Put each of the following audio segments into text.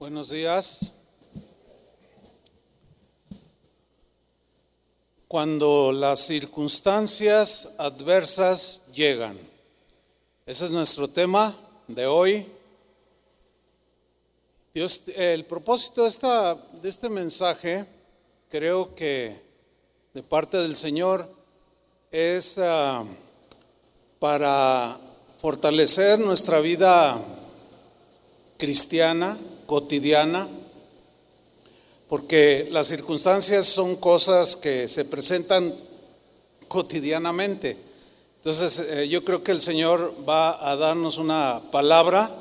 Buenos días. Cuando las circunstancias adversas llegan. Ese es nuestro tema de hoy. Dios, el propósito de, esta, de este mensaje, creo que de parte del Señor, es uh, para fortalecer nuestra vida cristiana, cotidiana, porque las circunstancias son cosas que se presentan cotidianamente. Entonces eh, yo creo que el Señor va a darnos una palabra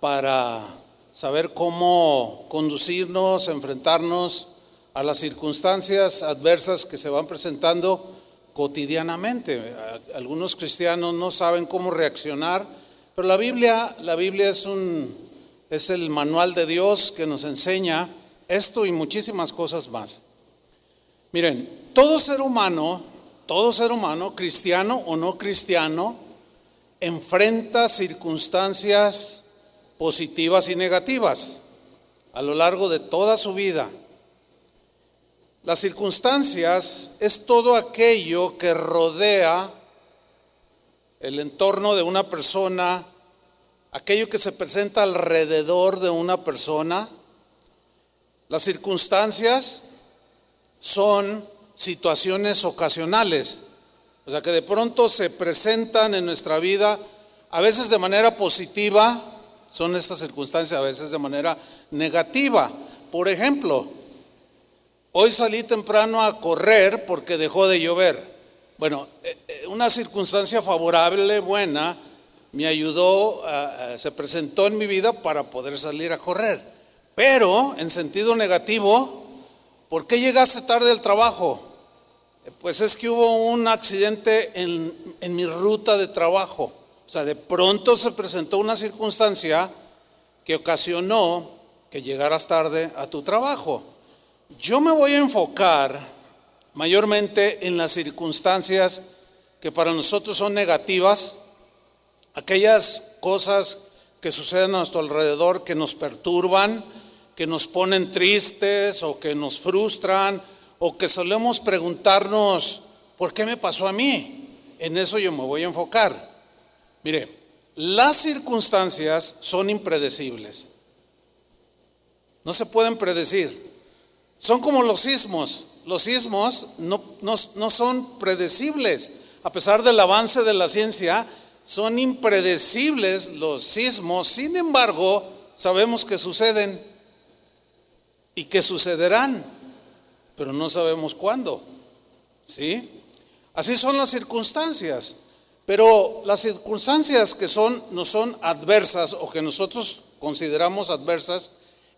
para saber cómo conducirnos, enfrentarnos a las circunstancias adversas que se van presentando cotidianamente. Algunos cristianos no saben cómo reaccionar, pero la Biblia, la Biblia es un es el manual de Dios que nos enseña esto y muchísimas cosas más. Miren, todo ser humano, todo ser humano, cristiano o no cristiano, enfrenta circunstancias positivas y negativas a lo largo de toda su vida. Las circunstancias es todo aquello que rodea el entorno de una persona, aquello que se presenta alrededor de una persona. Las circunstancias son situaciones ocasionales, o sea que de pronto se presentan en nuestra vida, a veces de manera positiva, son estas circunstancias, a veces de manera negativa. Por ejemplo, Hoy salí temprano a correr porque dejó de llover. Bueno, eh, eh, una circunstancia favorable, buena, me ayudó, se presentó en mi vida para poder salir a correr. Pero, en sentido negativo, ¿por qué llegaste tarde al trabajo? Eh, pues es que hubo un accidente en, en mi ruta de trabajo. O sea, de pronto se presentó una circunstancia que ocasionó que llegaras tarde a tu trabajo. Yo me voy a enfocar mayormente en las circunstancias que para nosotros son negativas, aquellas cosas que suceden a nuestro alrededor que nos perturban, que nos ponen tristes o que nos frustran o que solemos preguntarnos, ¿por qué me pasó a mí? En eso yo me voy a enfocar. Mire, las circunstancias son impredecibles. No se pueden predecir. Son como los sismos. Los sismos no, no, son predecibles. A pesar del avance de la ciencia, son impredecibles los sismos. Sin embargo, sabemos que suceden y que sucederán, pero no sabemos cuándo. ¿Sí? Así son las circunstancias. Pero las circunstancias que son, no son adversas o que nosotros consideramos adversas,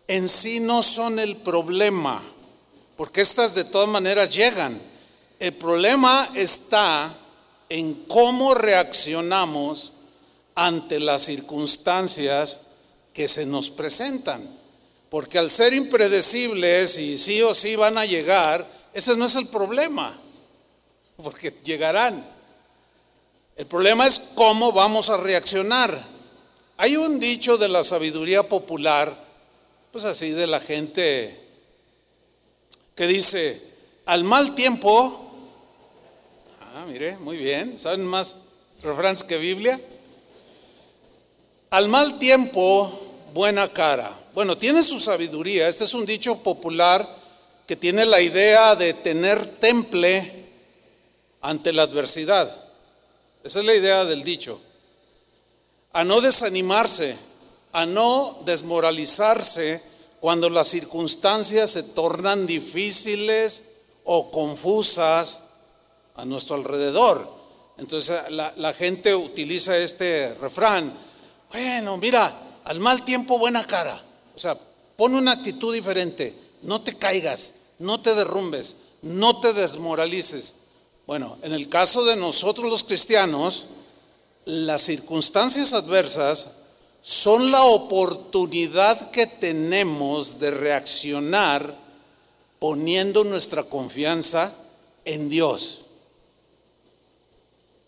en sí no son el problema, porque estas de todas maneras llegan. El problema está en cómo reaccionamos ante las circunstancias que se nos presentan. Porque al ser impredecibles y sí o sí van a llegar, ese no es el problema, porque llegarán. El problema es cómo vamos a reaccionar. Hay un dicho de la sabiduría popular pues así de la gente que dice, al mal tiempo, mire, muy bien, ¿saben más refranes que Biblia? Al mal tiempo, buena cara. Bueno, tiene su sabiduría, este es un dicho popular que tiene la idea de tener temple ante la adversidad. Esa es la idea del dicho. A no desanimarse, a no desmoralizarse cuando las circunstancias se tornan difíciles o confusas a nuestro alrededor. Entonces la, gente utiliza este refrán, bueno, mira, al mal tiempo buena cara. O sea, pon una actitud diferente, no te caigas, no te derrumbes, no te desmoralices. Bueno, en el caso de nosotros los cristianos, las circunstancias adversas son la oportunidad que tenemos de reaccionar poniendo nuestra confianza en Dios.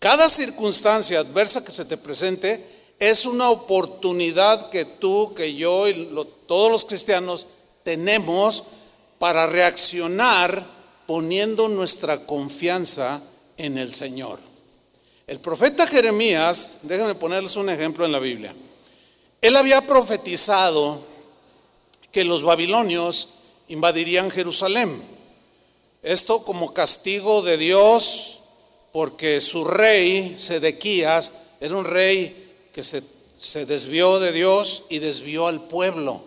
Cada circunstancia adversa que se te presente es una oportunidad que tú, que yo y todos los cristianos tenemos para reaccionar poniendo nuestra confianza en el Señor. El profeta Jeremías, déjenme ponerles un ejemplo en la Biblia. Él había profetizado que los babilonios invadirían Jerusalén. Esto como castigo de Dios, porque su rey, Sedequías, era un rey que se, se desvió de Dios y desvió al pueblo.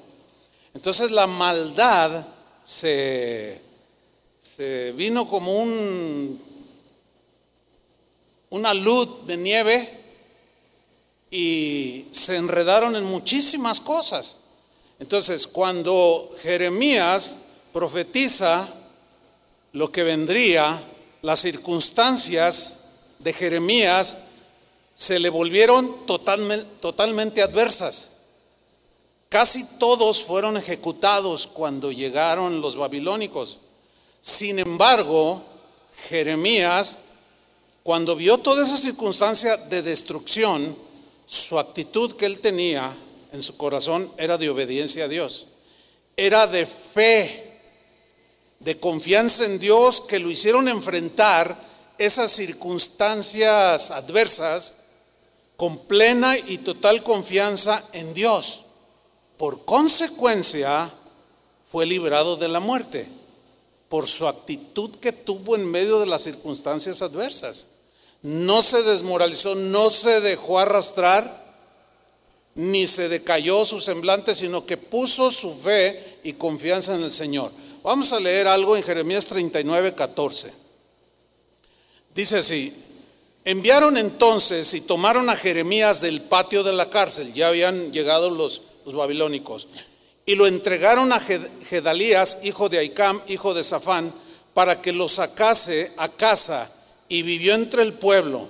Entonces la maldad se, se vino como un, una luz de nieve y se enredaron en muchísimas cosas. Entonces, cuando Jeremías profetiza lo que vendría, las circunstancias de Jeremías se le volvieron totalmente, adversas. Casi todos fueron ejecutados cuando llegaron los babilónicos. Sin embargo, Jeremías, cuando vio toda esa circunstancia de destrucción, su actitud que él tenía en su corazón era de obediencia a Dios. Era de fe, de confianza en Dios que lo hicieron enfrentar esas circunstancias adversas con plena y total confianza en Dios. Por consecuencia, fue librado de la muerte por su actitud que tuvo en medio de las circunstancias adversas. No se desmoralizó, no se dejó arrastrar, ni se decayó su semblante, sino que puso su fe y confianza en el Señor. Vamos a leer algo en Jeremías 39, 14. Dice así, enviaron entonces y tomaron a Jeremías del patio de la cárcel, ya habían llegado los, babilónicos, y lo entregaron a Gedalías, hijo de Aicam, hijo de Safán, para que lo sacase a casa y vivió entre el pueblo.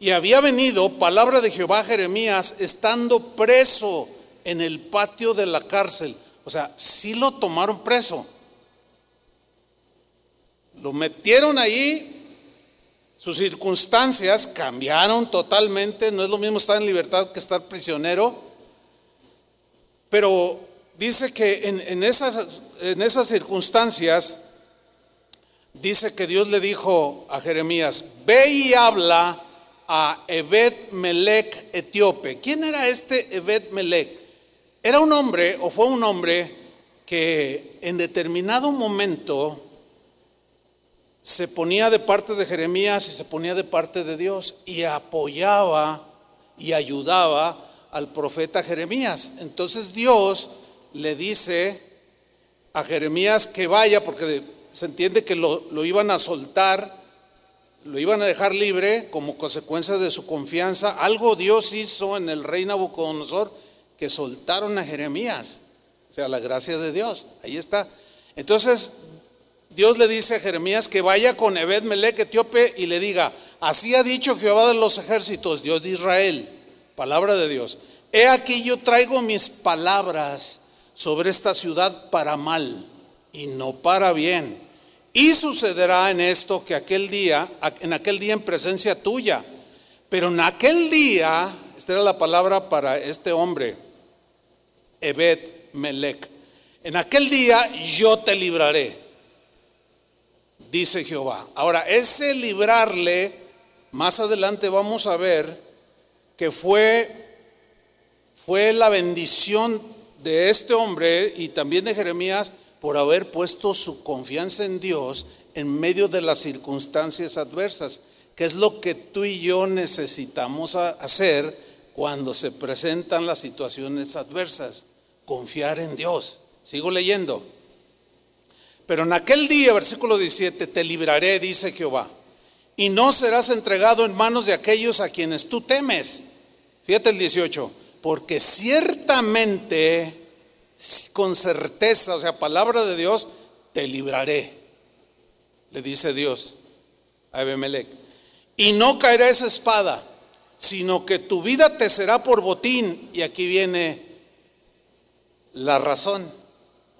Y había venido palabra de Jehová a Jeremías estando preso en el patio de la cárcel. O sea, sí lo tomaron preso. Lo metieron ahí, sus circunstancias cambiaron totalmente. No es lo mismo estar en libertad que estar prisionero. Pero dice que en, esas, en esas circunstancias, dice que Dios le dijo a Jeremías, ve y habla a Ebed Melech etíope. ¿Quién era este Ebed Melech? Era un hombre o fue un hombre que en determinado momento se ponía de parte de Jeremías y se ponía de parte de Dios y apoyaba y ayudaba al profeta Jeremías. Entonces Dios le dice a Jeremías que vaya porque se entiende que lo, lo iban a soltar lo iban a dejar libre como consecuencia de su confianza. Algo Dios hizo en el rey Nabucodonosor que soltaron a Jeremías. O sea, la gracia de Dios. Ahí está. Entonces, Dios le dice a Jeremías que vaya con Ebed Melech etíope y le diga: Así ha dicho Jehová de los ejércitos, Dios de Israel. Palabra de Dios. He aquí yo traigo mis palabras sobre esta ciudad para mal y no para bien y sucederá en esto que aquel día, en aquel día en presencia tuya, pero en aquel día, esta era la palabra para este hombre, Ebed Melech, en aquel día yo te libraré, dice Jehová. Ahora, ese librarle, más adelante vamos a ver que fue, fue la bendición de este hombre y también de Jeremías por haber puesto su confianza en Dios en medio de las circunstancias adversas, que es lo que tú y yo necesitamos hacer cuando se presentan las situaciones adversas, confiar en Dios. Sigo leyendo. Pero en aquel día, versículo 17, te libraré, dice Jehová, y no serás entregado en manos de aquellos a quienes tú temes. Fíjate el 18, porque ciertamente con certeza, o sea, palabra de Dios, te libraré, le dice Dios a Ebemelech. Y no caerá esa espada, sino que tu vida te será por botín. Y aquí viene la razón.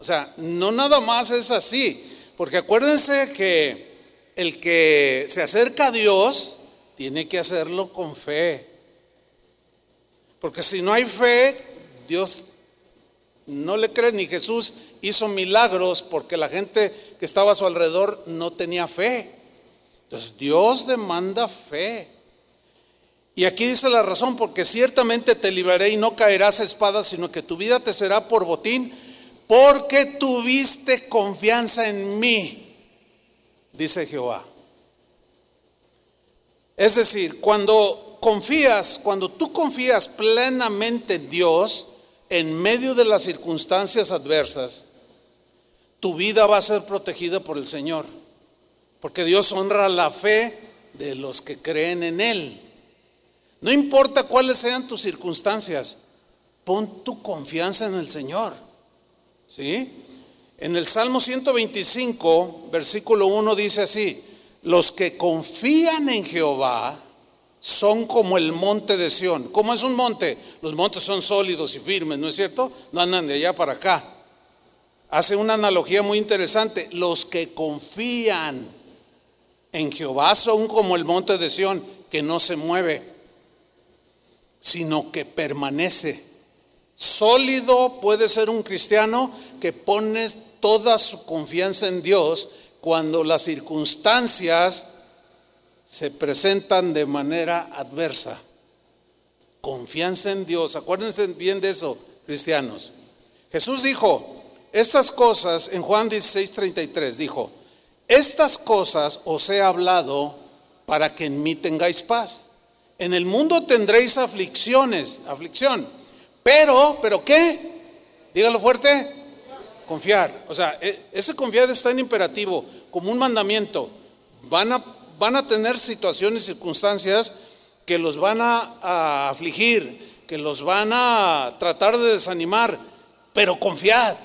O sea, no nada más es así, porque acuérdense que el que se acerca a Dios tiene que hacerlo con fe. Porque si no hay fe, Dios no le cree ni Jesús hizo milagros porque la gente que estaba a su alrededor no tenía fe. Entonces Dios demanda fe. Y aquí dice la razón, porque ciertamente te libraré y no caerás a espada, sino que tu vida te será por botín, porque tuviste confianza en mí, dice Jehová. Es decir, cuando confías, cuando tú confías plenamente en Dios, en medio de las circunstancias adversas, tu vida va a ser protegida por el Señor. Porque Dios honra la fe de los que creen en Él. No importa cuáles sean tus circunstancias, pon tu confianza en el Señor. ¿Sí? En el Salmo 125, versículo 1 dice así, los que confían en Jehová son como el monte de Sión. ¿Cómo es un monte? Los montes son sólidos y firmes, ¿no es cierto? No andan de allá para acá. Hace una analogía muy interesante. Los que confían en Jehová son como el monte de Sión, que no se mueve, sino que permanece. Sólido puede ser un cristiano que pone toda su confianza en Dios cuando las circunstancias se presentan de manera adversa. Confianza en Dios. Acuérdense bien de eso, cristianos. Jesús dijo, estas cosas, en Juan 16, 33, dijo, estas cosas os he hablado para que en mí tengáis paz. En el mundo tendréis aflicciones, aflicción. Pero, ¿pero qué? Dígalo fuerte. Confiar. O sea, e, ese confiar está en imperativo, como un mandamiento. Van a, van a tener situaciones, circunstancias que los van a, a afligir, que los van a tratar de desanimar, pero confiad.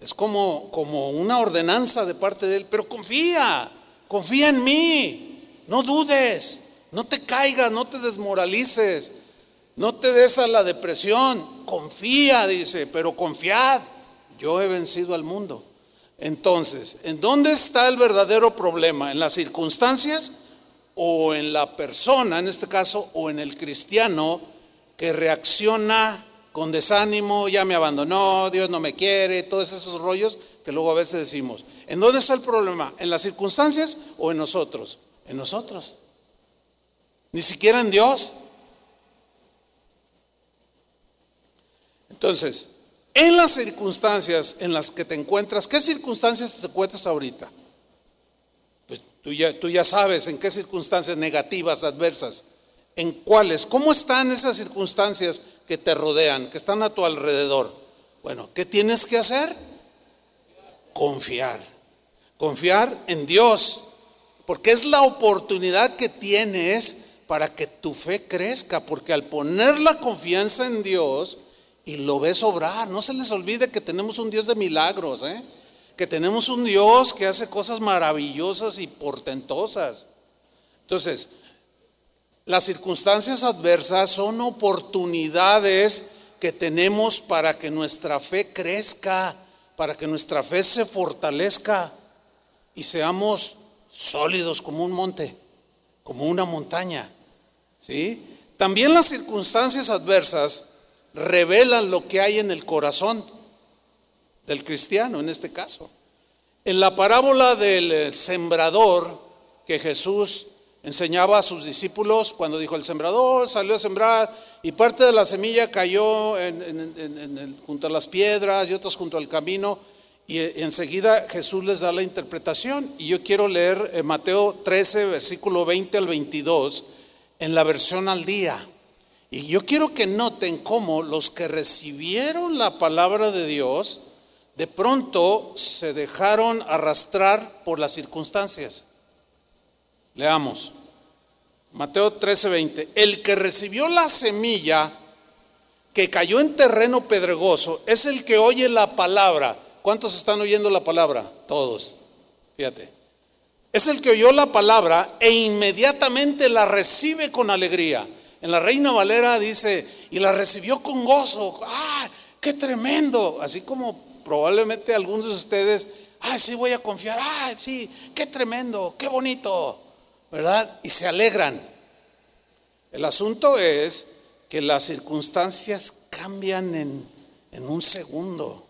Es como, como una ordenanza de parte de Él, pero confía, confía en mí, no dudes, no te caigas, no te desmoralices, no te des a la depresión, confía, dice, pero confiad, yo he vencido al mundo. Entonces, ¿en dónde está el verdadero problema? ¿En las circunstancias o en la persona, en este caso, o en el cristiano que reacciona con desánimo, ya me abandonó, Dios no me quiere, todos esos rollos que luego a veces decimos. ¿En dónde está el problema? ¿En las circunstancias o en nosotros? En nosotros. Ni siquiera en Dios. Entonces, en las circunstancias en las que te encuentras, ¿qué circunstancias te encuentras ahorita? Pues tú ya, tú ya sabes en qué circunstancias negativas, adversas, en cuáles, cómo están esas circunstancias que te rodean, que están a tu alrededor. Bueno, ¿qué tienes que hacer? Confiar. Confiar en Dios. Porque es la oportunidad que tienes para que tu fe crezca. Porque al poner la confianza en Dios y lo ves obrar, no se les olvide que tenemos un Dios de milagros, ¿eh? que tenemos un Dios que hace cosas maravillosas y portentosas. Entonces, las circunstancias adversas son oportunidades que tenemos para que nuestra fe crezca, para que nuestra fe se fortalezca y seamos sólidos como un monte, como una montaña. ¿Sí? También las circunstancias adversas revelan lo que hay en el corazón del cristiano en este caso. En la parábola del sembrador que Jesús enseñaba a sus discípulos cuando dijo el sembrador salió a sembrar y parte de la semilla cayó junto a las piedras y otros junto al camino y enseguida Jesús les da la interpretación y yo quiero leer eh, Mateo 13 versículo 20 al 22 en la versión al día y yo quiero que noten cómo los que recibieron la palabra de Dios de pronto se dejaron arrastrar por las circunstancias Leamos. Mateo 13:20. El que recibió la semilla que cayó en terreno pedregoso es el que oye la palabra. ¿Cuántos están oyendo la palabra? Todos. Fíjate. Es el que oyó la palabra e inmediatamente la recibe con alegría. En la Reina Valera dice, y la recibió con gozo. ¡Ah, qué tremendo! Así como probablemente algunos de ustedes, ¡ah, sí voy a confiar! ¡ah, sí, qué tremendo, qué bonito! ¿verdad? Y se alegran. El asunto es que las circunstancias cambian en, en un segundo,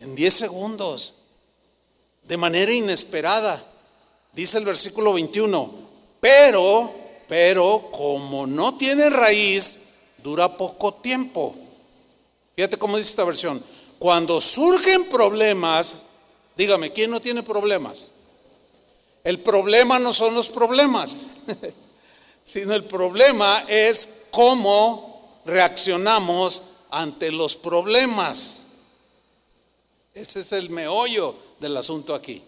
en 10 segundos, de manera inesperada. Dice el versículo 21, pero, pero como no tiene raíz, dura poco tiempo. Fíjate cómo dice esta versión. Cuando surgen problemas, dígame, ¿quién no tiene problemas? El problema no son los problemas, sino el problema es cómo reaccionamos ante los problemas. Ese es el meollo del asunto aquí.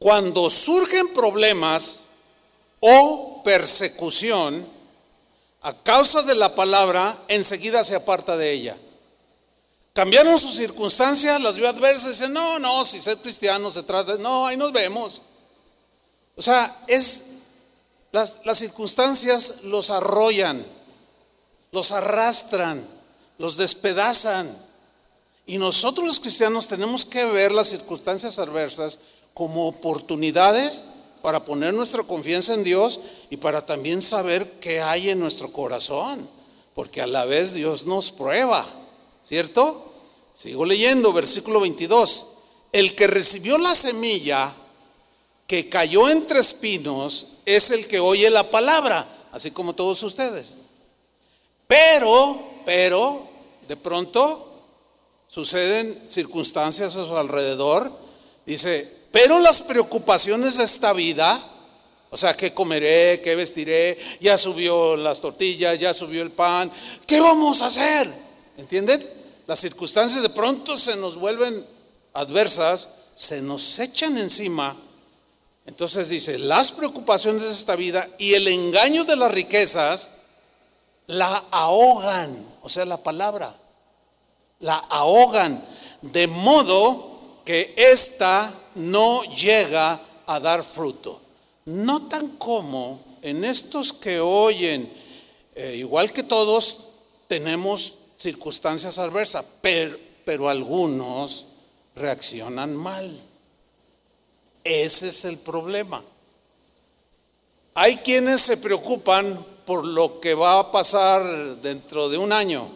Cuando surgen problemas o persecución, a causa de la palabra, enseguida se aparta de ella. Cambiaron sus circunstancias, las vio adversas, dice, no, no, si ser cristiano se trata, no, ahí nos vemos. O sea, es, las, las circunstancias los arrollan, los arrastran, los despedazan. Y nosotros los cristianos tenemos que ver las circunstancias adversas como oportunidades para poner nuestra confianza en Dios y para también saber qué hay en nuestro corazón, porque a la vez Dios nos prueba, ¿cierto? Sigo leyendo, versículo 22. El que recibió la semilla que cayó entre espinos es el que oye la palabra, así como todos ustedes. Pero, pero, de pronto suceden circunstancias a su alrededor. Dice, pero las preocupaciones de esta vida, o sea, ¿qué comeré? ¿Qué vestiré? Ya subió las tortillas, ya subió el pan. ¿Qué vamos a hacer? ¿Entienden? Las circunstancias de pronto se nos vuelven adversas, se nos echan encima. Entonces dice, las preocupaciones de esta vida y el engaño de las riquezas la ahogan, o sea, la palabra, la ahogan, de modo que ésta no llega a dar fruto. Notan cómo en estos que oyen, eh, igual que todos, tenemos circunstancias adversas, pero, pero algunos reaccionan mal. Ese es el problema. Hay quienes se preocupan por lo que va a pasar dentro de un año,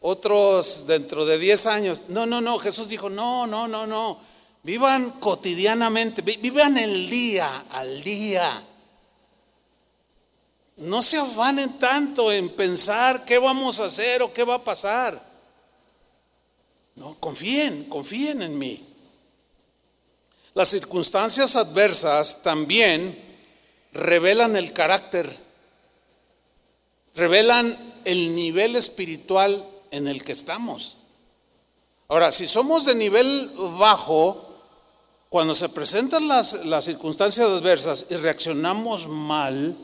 otros dentro de diez años. No, no, no, Jesús dijo, no, no, no, no. Vivan cotidianamente, vivan el día al día. No se afanen tanto en pensar qué vamos a hacer o qué va a pasar. No, confíen, confíen en mí. Las circunstancias adversas también revelan el carácter, revelan el nivel espiritual en el que estamos. Ahora, si somos de nivel bajo, cuando se presentan las, circunstancias adversas y reaccionamos mal,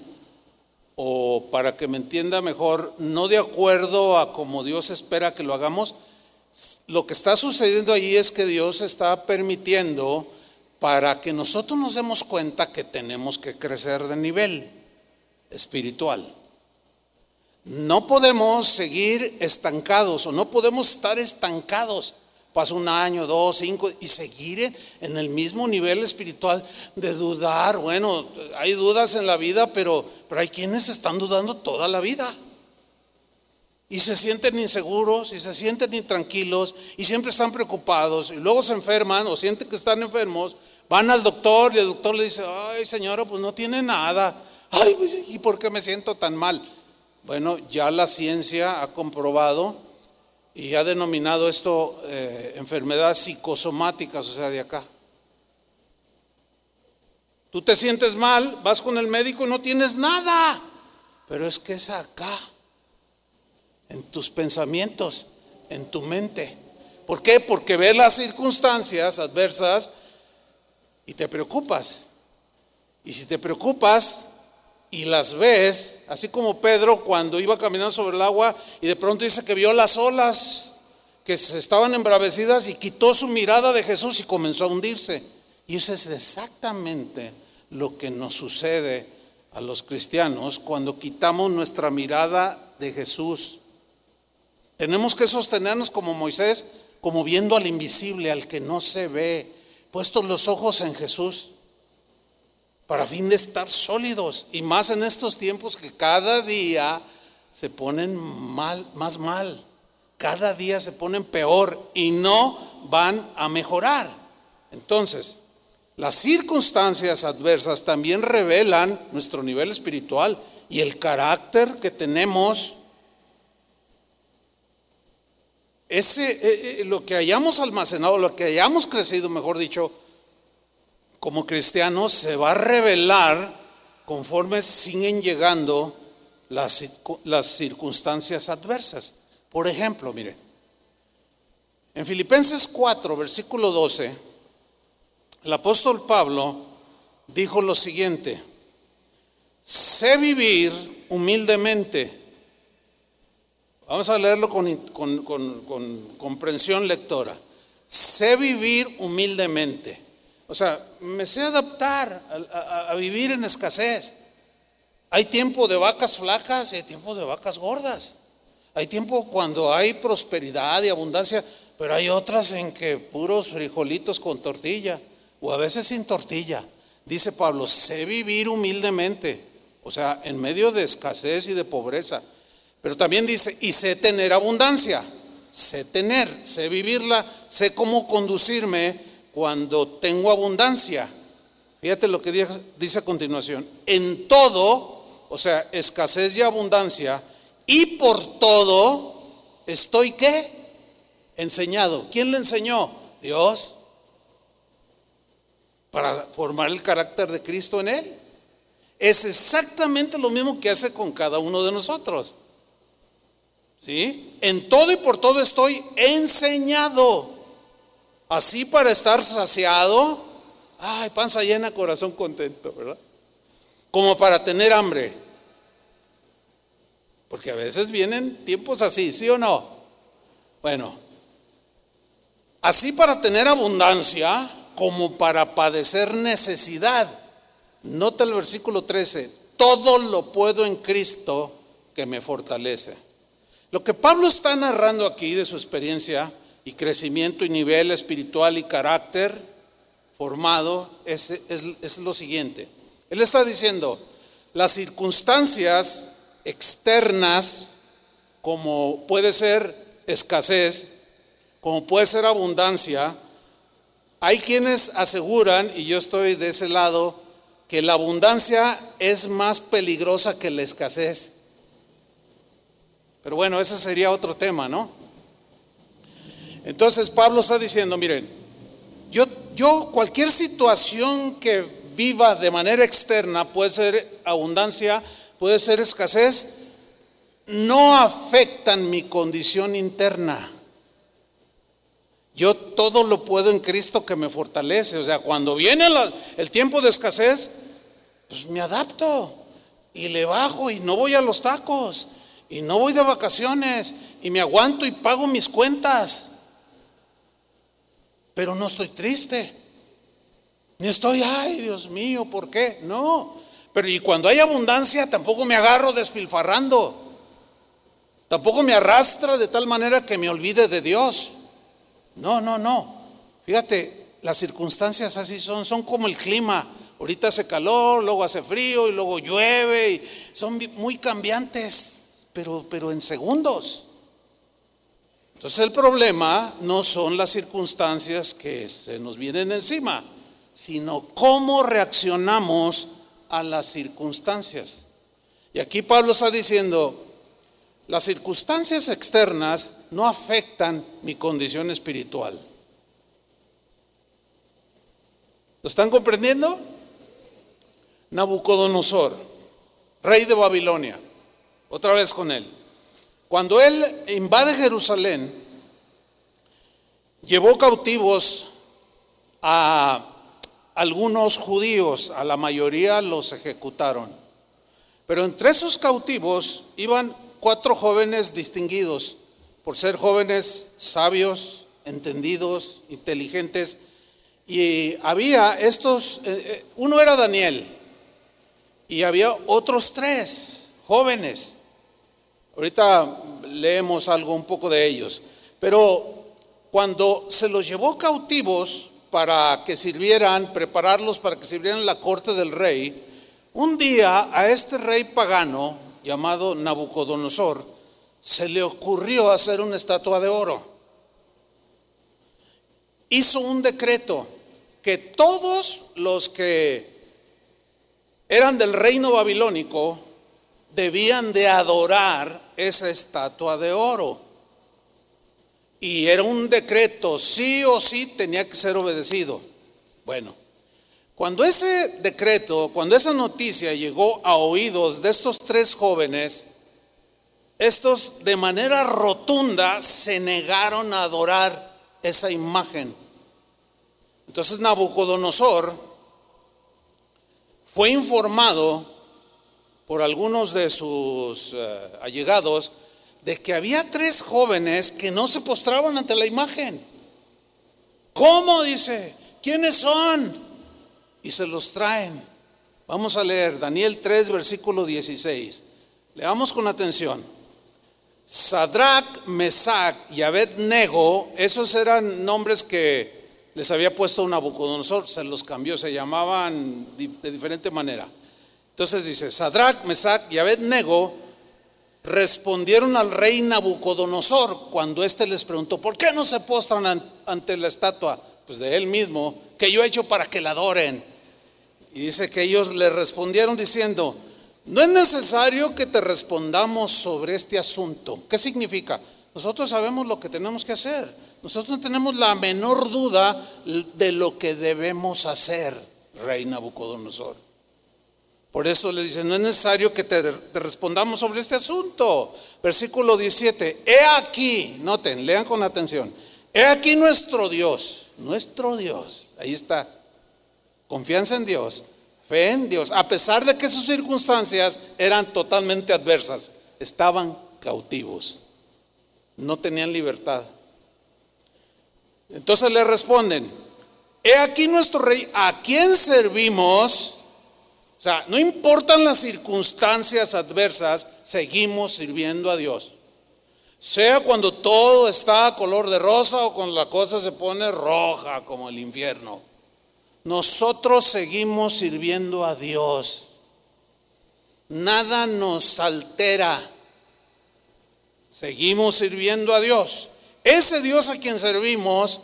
o para que me entienda mejor, no de acuerdo a como Dios espera que lo hagamos, lo que está sucediendo ahí es que Dios está permitiendo para que nosotros nos demos cuenta que tenemos que crecer de nivel espiritual. No podemos seguir estancados o no podemos estar estancados Pasa un año, dos, cinco, y seguir en el mismo nivel espiritual de dudar. Bueno, hay dudas en la vida, pero, pero hay quienes están dudando toda la vida. Y se sienten inseguros, y se sienten intranquilos, y siempre están preocupados, y luego se enferman o sienten que están enfermos, van al doctor y el doctor le dice, ay señora, pues no tiene nada. Ay, pues, ¿y por qué me siento tan mal? Bueno, ya la ciencia ha comprobado y ha denominado esto eh, enfermedades psicosomáticas, o sea, de acá. Tú te sientes mal, vas con el médico y no tienes nada, pero es que es acá, en tus pensamientos, en tu mente. ¿Por qué? Porque ves las circunstancias adversas y te preocupas. Y si te preocupas, y las ves, así como Pedro cuando iba caminando sobre el agua y de pronto dice que vio las olas que se estaban embravecidas y quitó su mirada de Jesús y comenzó a hundirse. Y eso es exactamente lo que nos sucede a los cristianos cuando quitamos nuestra mirada de Jesús. Tenemos que sostenernos como Moisés, como viendo al invisible, al que no se ve, puestos los ojos en Jesús. Para fin de estar sólidos. Y más en estos tiempos que cada día se ponen mal, más mal. Cada día se ponen peor y no van a mejorar. Entonces, las circunstancias adversas también revelan nuestro nivel espiritual y el carácter que tenemos. Ese, eh, eh, lo que hayamos almacenado, lo que hayamos crecido, mejor dicho, como cristianos, se va a revelar conforme siguen llegando las, las circunstancias adversas. Por ejemplo, mire, en Filipenses 4, versículo 12, el apóstol Pablo dijo lo siguiente, sé vivir humildemente. Vamos a leerlo con, comprensión lectora. Sé vivir humildemente. O sea, me sé adaptar a, vivir en escasez. Hay tiempo de vacas flacas y hay tiempo de vacas gordas. Hay tiempo cuando hay prosperidad y abundancia, pero hay otras en que puros frijolitos con tortilla o a veces sin tortilla. Dice Pablo, sé vivir humildemente, o sea, en medio de escasez y de pobreza. Pero también dice, y sé tener abundancia, sé tener, sé vivirla, sé cómo conducirme cuando tengo abundancia. Fíjate lo que dice a continuación, en todo, o sea, escasez y abundancia, y por todo estoy qué? Enseñado. ¿Quién le enseñó? Dios para formar el carácter de Cristo en él. Es exactamente lo mismo que hace con cada uno de nosotros. ¿Sí? En todo y por todo estoy enseñado. Así para estar saciado. Ay, panza llena, corazón contento, ¿verdad? Como para tener hambre. Porque a veces vienen tiempos así, ¿sí o no? Bueno, así para tener abundancia como para padecer necesidad. Nota el versículo 13, todo lo puedo en Cristo que me fortalece. Lo que Pablo está narrando aquí de su experiencia y crecimiento y nivel espiritual y carácter formado es, es lo siguiente. Él está diciendo, las circunstancias externas, como puede ser escasez, como puede ser abundancia, hay quienes aseguran, y yo estoy de ese lado, que la abundancia es más peligrosa que la escasez. Pero bueno, ese sería otro tema, ¿no? Entonces Pablo está diciendo, miren, yo, yo cualquier situación que viva de manera externa, puede ser abundancia, puede ser escasez, no afectan mi condición interna. Yo todo lo puedo en Cristo que me fortalece. O sea, cuando viene el tiempo de escasez, pues me adapto y le bajo y no voy a los tacos y no voy de vacaciones y me aguanto y pago mis cuentas. Pero no estoy triste. Ni estoy, ay Dios mío, ¿por qué? No. Pero y cuando hay abundancia tampoco me agarro despilfarrando. Tampoco me arrastra de tal manera que me olvide de Dios. No, no, no. Fíjate, las circunstancias así son, son como el clima. Ahorita hace calor, luego hace frío y luego llueve. Y son muy cambiantes, pero, pero en segundos. Entonces el problema no son las circunstancias que se nos vienen encima, sino cómo reaccionamos a las circunstancias. Y aquí Pablo está diciendo, las circunstancias externas no afectan mi condición espiritual. ¿Lo están comprendiendo? Nabucodonosor, rey de Babilonia, otra vez con él. Cuando él invade Jerusalén, llevó cautivos a algunos judíos, a la mayoría los ejecutaron. Pero entre esos cautivos iban cuatro jóvenes distinguidos por ser jóvenes sabios, entendidos, inteligentes. Y había estos, eh, eh, uno era Daniel, y había otros tres jóvenes. Ahorita leemos algo un poco de ellos. Pero cuando se los llevó cautivos, para que sirvieran, prepararlos para que sirvieran en la corte del rey, un día a este rey pagano llamado Nabucodonosor se le ocurrió hacer una estatua de oro. Hizo un decreto que todos los que eran del reino babilónico debían de adorar esa estatua de oro. Y era un decreto, sí o sí tenía que ser obedecido. Bueno, cuando ese decreto, cuando esa noticia llegó a oídos de estos tres jóvenes, estos de manera rotunda se negaron a adorar esa imagen. Entonces Nabucodonosor fue informado por algunos de sus eh, allegados de que había tres jóvenes que no se postraban ante la imagen. ¿Cómo? Dice, ¿quiénes son? Y se los traen. Vamos a leer Daniel 3, versículo 16. Leamos con atención. Sadrach, Mesach y Abednego, esos eran nombres que les había puesto Nabucodonosor, se los cambió, se llamaban de diferente manera. Entonces dice, Sadrach, Mesach y Abednego respondieron al rey Nabucodonosor cuando éste les preguntó, ¿por qué no se postran ante la estatua? Pues de él mismo, que yo he hecho para que la adoren. Y dice que ellos le respondieron diciendo, no es necesario que te respondamos sobre este asunto. ¿Qué significa? Nosotros sabemos lo que tenemos que hacer. Nosotros no tenemos la menor duda de lo que debemos hacer, rey Nabucodonosor. Por eso le dice, no es necesario que te, te, respondamos sobre este asunto. Versículo 17, he aquí, noten, lean con atención, he aquí nuestro Dios, nuestro Dios, ahí está, confianza en Dios, fe en Dios, a pesar de que sus circunstancias eran totalmente adversas, estaban cautivos, no tenían libertad. Entonces le responden, he aquí nuestro rey, ¿a quién servimos? O sea, no importan las circunstancias adversas, seguimos sirviendo a Dios. Sea cuando todo está color de rosa o cuando la cosa se pone roja como el infierno. Nosotros seguimos sirviendo a Dios. Nada nos altera. Seguimos sirviendo a Dios. Ese Dios a quien servimos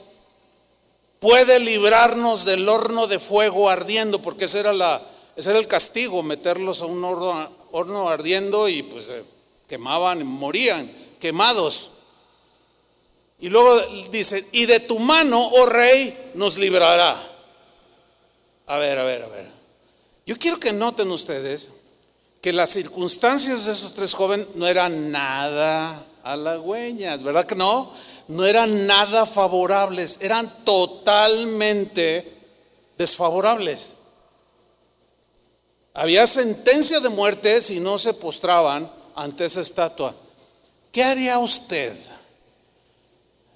puede librarnos del horno de fuego ardiendo, porque ese era, la, ese era el castigo, meterlos a un horno, horno ardiendo y pues quemaban, morían quemados. Y luego dice, y de tu mano, oh rey, nos librará. A ver, a ver, a ver. Yo quiero que noten ustedes que las circunstancias de esos tres jóvenes no eran nada halagüeñas, ¿verdad que no? No eran nada favorables, eran totalmente desfavorables. Había sentencia de muerte si no se postraban ante esa estatua. ¿Qué haría usted?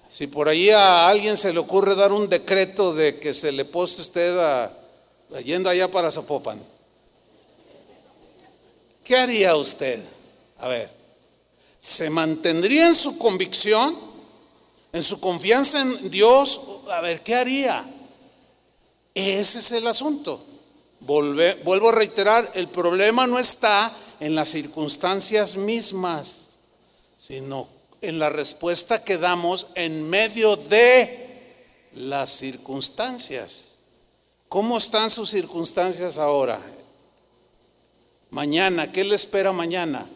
Si por ahí a alguien se le ocurre dar un decreto de que se le poste usted a yendo allá para Zapopan, ¿qué haría usted? A ver, ¿se mantendría en su convicción, en su confianza en Dios? A ver, ¿qué haría? Ese es el asunto. Vuelvo a reiterar, el problema no está en las circunstancias mismas, sino en la respuesta que damos en medio de las circunstancias. ¿Cómo están sus circunstancias ahora? Mañana, ¿qué le espera mañana?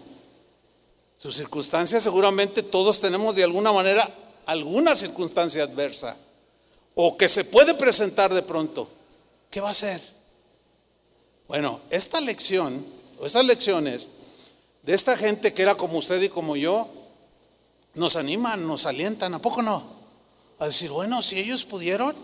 Sus circunstancias seguramente todos tenemos de alguna manera alguna circunstancia adversa o que se puede presentar de pronto. ¿Qué va a hacer? Bueno, esta lección o esas lecciones de esta gente que era como usted y como yo, nos animan, nos alientan, ¿a poco no? A decir, bueno, si ellos pudieron,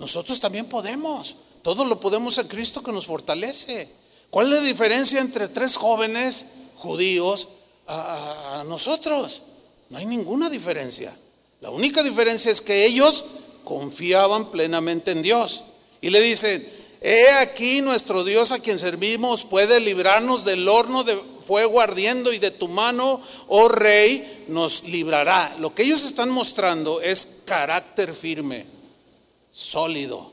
nosotros también podemos. Todo lo podemos en Cristo que nos fortalece. ¿Cuál es la diferencia entre tres jóvenes judíos a, nosotros? No hay ninguna diferencia. La única diferencia es que ellos confiaban plenamente en Dios. Y le dicen, he aquí nuestro Dios a quien servimos puede librarnos del horno de fuego ardiendo y de tu mano, oh rey, nos librará. Lo que ellos están mostrando es carácter firme. sólido,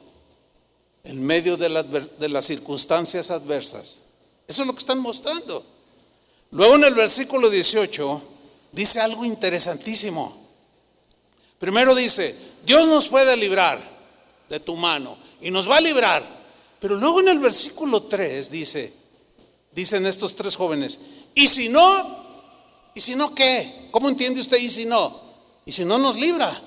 en medio de, las circunstancias adversas. Eso es lo que están mostrando. Luego en el versículo 18 dice algo interesantísimo. Primero dice, Dios nos puede librar de tu mano y nos va a librar. Pero luego en el versículo 3 dice, dicen estos tres jóvenes, y si no, ¿y si no qué? ¿Cómo entiende usted y si no? Y si no nos libra.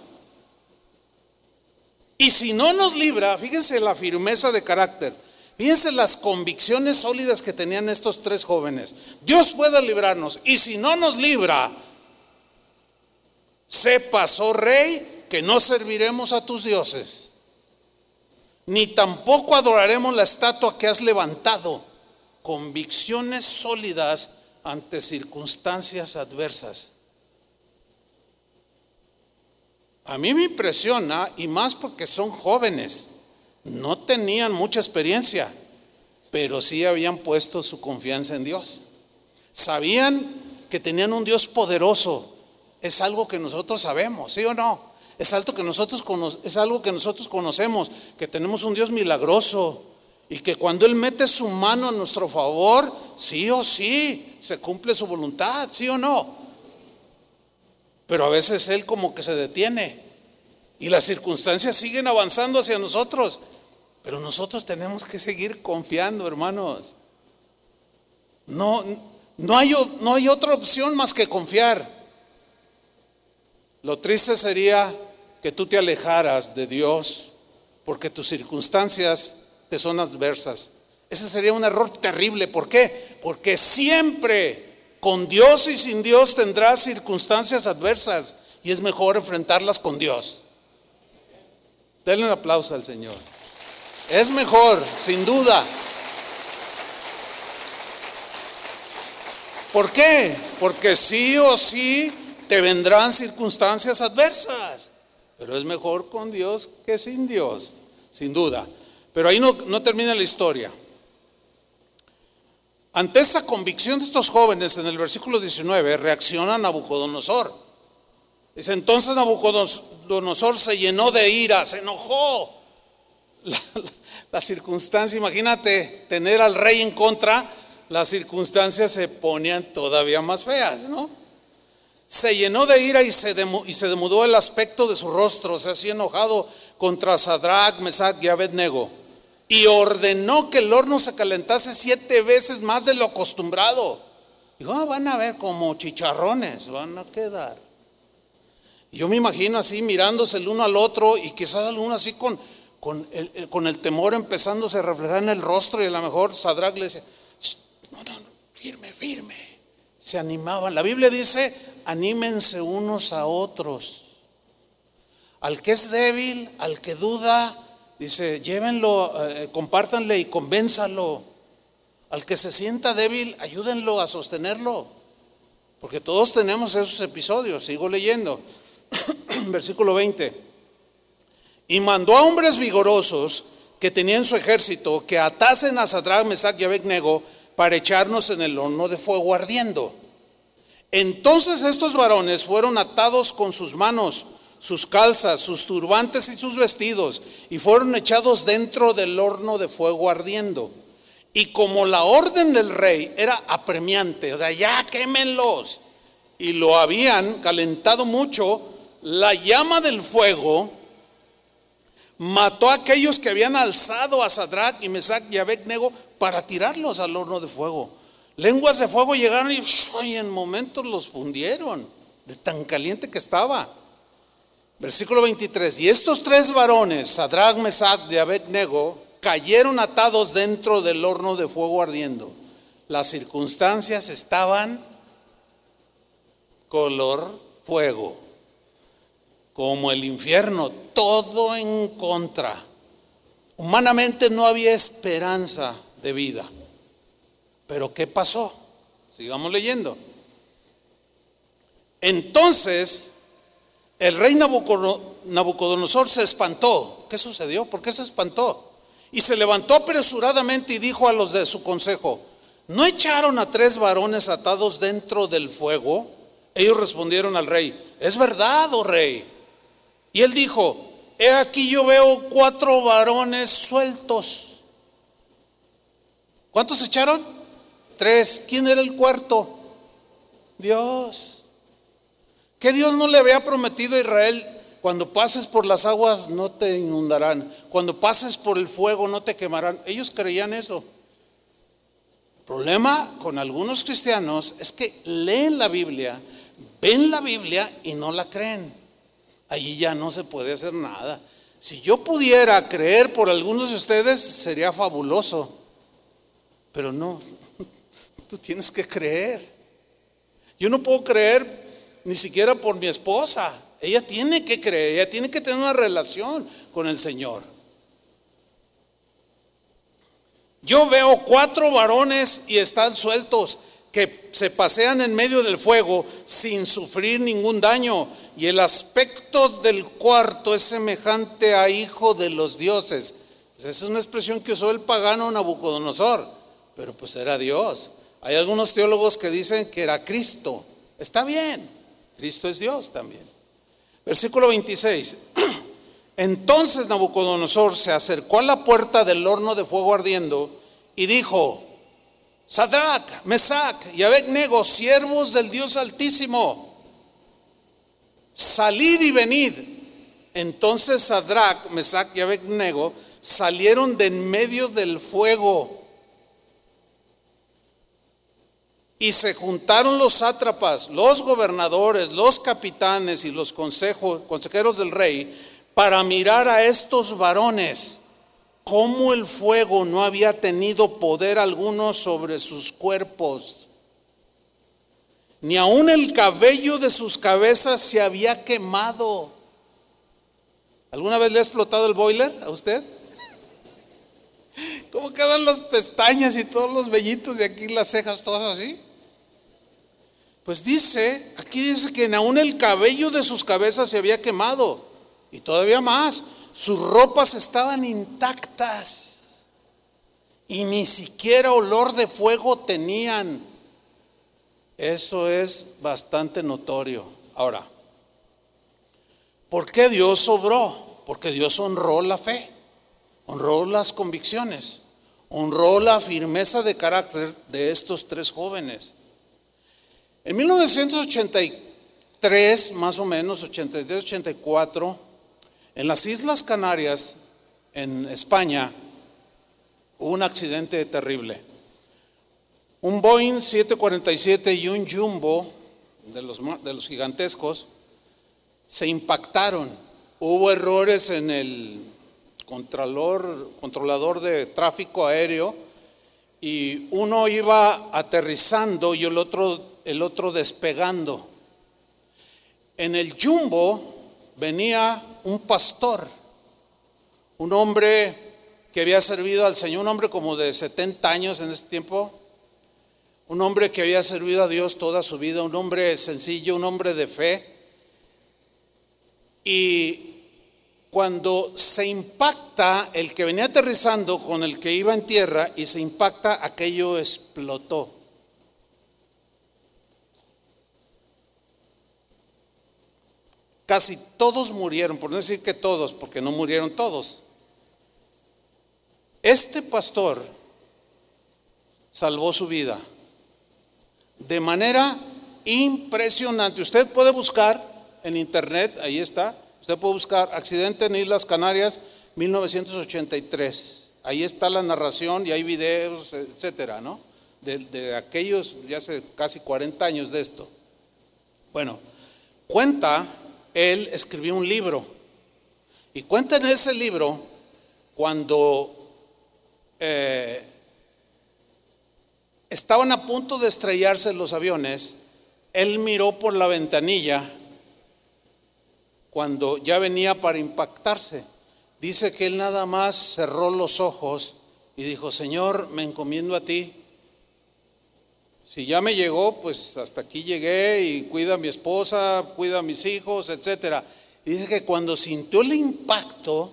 Y si no nos libra, fíjense la firmeza de carácter, fíjense las convicciones sólidas que tenían estos tres jóvenes. Dios puede librarnos. Y si no nos libra, sepas, oh rey, que no serviremos a tus dioses, ni tampoco adoraremos la estatua que has levantado. Convicciones sólidas ante circunstancias adversas. A mí me impresiona, y más porque son jóvenes, no tenían mucha experiencia, pero sí habían puesto su confianza en Dios. Sabían que tenían un Dios poderoso, es algo que nosotros sabemos, ¿sí o no? Es algo que nosotros, es algo que nosotros conocemos, que tenemos un Dios milagroso y que cuando Él mete su mano a nuestro favor, sí o sí, se cumple su voluntad, ¿sí o no? Pero a veces Él como que se detiene y las circunstancias siguen avanzando hacia nosotros. Pero nosotros tenemos que seguir confiando, hermanos. No, no, hay, no hay otra opción más que confiar. Lo triste sería que tú te alejaras de Dios porque tus circunstancias te son adversas. Ese sería un error terrible. ¿Por qué? Porque siempre con Dios y sin Dios tendrás circunstancias adversas y es mejor enfrentarlas con Dios. Denle un aplauso al Señor. Es mejor, sin duda. ¿Por qué? Porque sí o sí te vendrán circunstancias adversas, pero es mejor con Dios que sin Dios, sin duda. Pero ahí no, termina la historia. Ante esta convicción de estos jóvenes, en el versículo 19, reacciona Nabucodonosor. Dice, entonces Nabucodonosor se llenó de ira, se enojó. La, la circunstancia, imagínate tener al rey en contra, las circunstancias se ponían todavía más feas, ¿no? Se llenó de ira y se, demudó el aspecto de su rostro, se hacía enojado contra Sadrach, Mesach y Abednego, y ordenó que el horno se calentase siete veces más de lo acostumbrado. Dijo, ah, van a ver como chicharrones, van a quedar. Y yo me imagino así mirándose el uno al otro y quizás alguno así con, con, el, el temor empezándose a reflejar en el rostro y a lo mejor Sadrach le decía, no, no, firme, firme. Se animaban. La Biblia dice, anímense unos a otros. Al que es débil, al que duda, dice, llévenlo, eh, compártanle y convénzalo. Al que se sienta débil, ayúdenlo a sostenerlo. Porque todos tenemos esos episodios. Sigo leyendo. Versículo 20. Y mandó a hombres vigorosos que tenían su ejército que atasen a Sadrach, Mesach y Abednego para echarnos en el horno de fuego ardiendo. Entonces estos varones fueron atados con sus manos, sus calzas, sus turbantes y sus vestidos, y fueron echados dentro del horno de fuego ardiendo. Y como la orden del rey era apremiante, o sea, ya quémenlos, y lo habían calentado mucho, la llama del fuego mató a aquellos que habían alzado a Sadrach y Mesach y Abednego para tirarlos al horno de fuego. Lenguas de fuego llegaron y, en momentos los fundieron, de tan caliente que estaba. Versículo 23. Y estos tres varones, Sadrach, Mesach y Abednego, cayeron atados dentro del horno de fuego ardiendo. Las circunstancias estaban color fuego, como el infierno, todo en contra. Humanamente no había esperanza de vida. Pero ¿qué pasó? Sigamos leyendo. Entonces, el rey Nabucodonosor se espantó. ¿Qué sucedió? ¿Por qué se espantó? Y se levantó apresuradamente y dijo a los de su consejo, ¿no echaron a tres varones atados dentro del fuego? Ellos respondieron al rey, es verdad, oh rey. Y él dijo, he aquí yo veo cuatro varones sueltos. ¿Cuántos echaron? Tres. ¿Quién era el cuarto? Dios. ¿Qué Dios no le había prometido a Israel? Cuando pases por las aguas no te inundarán. Cuando pases por el fuego no te quemarán. Ellos creían eso. El problema con algunos cristianos es que leen la Biblia, ven la Biblia y no la creen. Allí ya no se puede hacer nada. Si yo pudiera creer por algunos de ustedes, sería fabuloso. Pero no, tú tienes que creer. Yo no puedo creer ni siquiera por mi esposa. Ella tiene que creer, ella tiene que tener una relación con el Señor. Yo veo cuatro varones y están sueltos que se pasean en medio del fuego sin sufrir ningún daño. Y el aspecto del cuarto es semejante a hijo de los dioses. Esa es una expresión que usó el pagano Nabucodonosor, pero pues era Dios. Hay algunos teólogos que dicen que era Cristo. Está bien, Cristo es Dios también. Versículo 26. Entonces Nabucodonosor se acercó a la puerta del horno de fuego ardiendo y dijo, Sadrach, Mesach y Abednego, siervos del Dios Altísimo, salid y venid. Entonces Sadrach, Mesach y Abednego salieron de en medio del fuego Y se juntaron los sátrapas, los gobernadores, los capitanes y los consejeros del rey para mirar a estos varones, cómo el fuego no había tenido poder alguno sobre sus cuerpos, ni aun el cabello de sus cabezas se había quemado. ¿Alguna vez le ha explotado el boiler a usted? ¿Cómo quedan las pestañas y todos los vellitos de aquí, las cejas, todas así? Pues dice, aquí dice que aún el cabello de sus cabezas se había quemado. Y todavía más, sus ropas estaban intactas. Y ni siquiera olor de fuego tenían. Eso es bastante notorio. Ahora, ¿por qué Dios obró? Porque Dios honró la fe honró las convicciones, honró la firmeza de carácter de estos tres jóvenes. En 1983, más o menos, 83, 84, en las Islas Canarias, en España, hubo un accidente terrible. Un Boeing 747 y un Jumbo, de los, de los gigantescos, se impactaron. Hubo errores en el controlador, de tráfico aéreo y uno iba aterrizando y el otro, el otro despegando. En el jumbo venía un pastor, un hombre que había servido al Señor, un hombre como de 70 años en ese tiempo, un hombre que había servido a Dios toda su vida, un hombre sencillo, un hombre de fe. Y cuando se impacta el que venía aterrizando con el que iba en tierra y se impacta, aquello explotó. Casi todos murieron, por no decir que todos, porque no murieron todos. Este pastor salvó su vida de manera impresionante. Usted puede buscar en internet, ahí está, Usted puede buscar accidente en Islas Canarias 1983. Ahí está la narración y hay videos, etcétera, ¿no? De, aquellos, ya hace casi 40 años de esto. Bueno, cuenta, él escribió un libro. Y cuenta en ese libro cuando eh, estaban a punto de estrellarse los aviones, él miró por la ventanilla cuando ya venía para impactarse. Dice que él nada más cerró los ojos y dijo, Señor, me encomiendo a ti. Si ya me llegó, pues hasta aquí llegué y cuida a mi esposa, cuida a mis hijos, etc. dice que cuando sintió el impacto,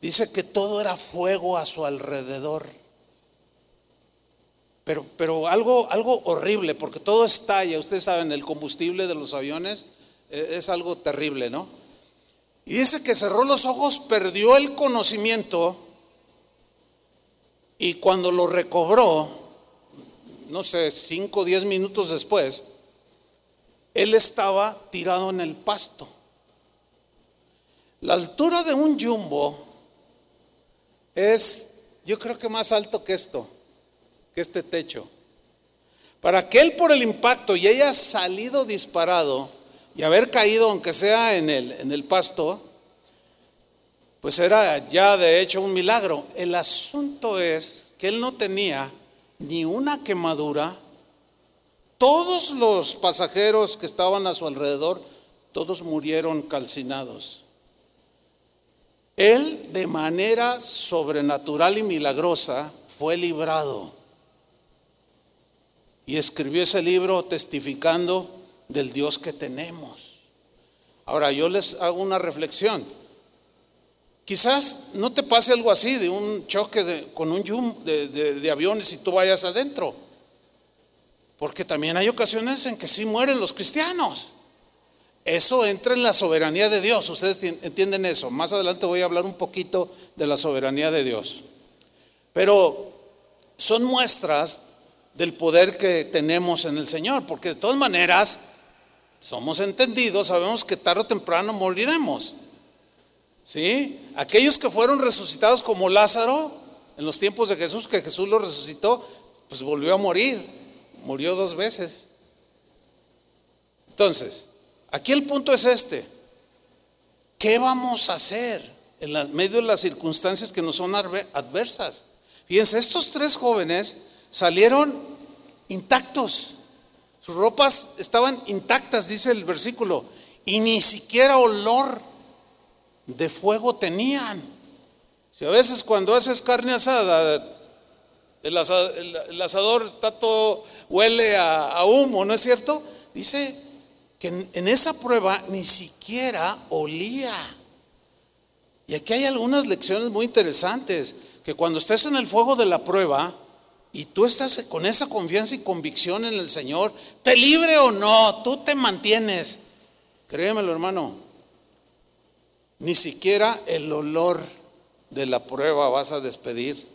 dice que todo era fuego a su alrededor. Pero, pero algo, algo horrible, porque todo estalla. Ustedes saben, el combustible de los aviones es algo terrible, ¿no? Y dice que cerró los ojos, perdió el conocimiento y cuando lo recobró, no sé, cinco o diez minutos después, él estaba tirado en el pasto. La altura de un jumbo es, yo creo que más alto que esto, que este techo. Para que él por el impacto y haya salido disparado y haber caído, aunque sea en el, en el pasto, pues era ya de hecho un milagro. El asunto es que él no tenía ni una quemadura. Todos los pasajeros que estaban a su alrededor, todos murieron calcinados. Él de manera sobrenatural y milagrosa fue librado y escribió ese libro testificando del Dios que tenemos. Ahora yo les hago una reflexión. Quizás no te pase algo así de un choque con un yum de, de aviones y tú vayas adentro. Porque también hay ocasiones en que sí mueren los cristianos. Eso entra en la soberanía de Dios. Ustedes entienden eso. Más adelante voy a hablar un poquito de la soberanía de Dios. Pero son muestras del poder que tenemos en el Señor, porque de todas maneras somos entendidos, sabemos que tarde o temprano moriremos. ¿Sí? Aquellos que fueron resucitados como Lázaro en los tiempos de Jesús, que Jesús lo resucitó, pues volvió a morir, murió dos veces. Entonces, Aquí el punto es este. ¿Qué vamos a hacer en medio de las circunstancias que nos son adversas? Fíjense, estos tres jóvenes salieron intactos. Ropas estaban intactas, dice el versículo, y ni siquiera olor de fuego tenían. Si a veces cuando haces carne asada, el, asador, está todo, huele a, a humo, ¿no es cierto? Dice que en, esa prueba ni siquiera olía. Y aquí hay algunas lecciones muy interesantes, que cuando estés en el fuego de la prueba y tú estás con esa confianza y convicción en el Señor, te libre o no, tú te mantienes. Créemelo, hermano, ni siquiera el olor de la prueba vas a despedir.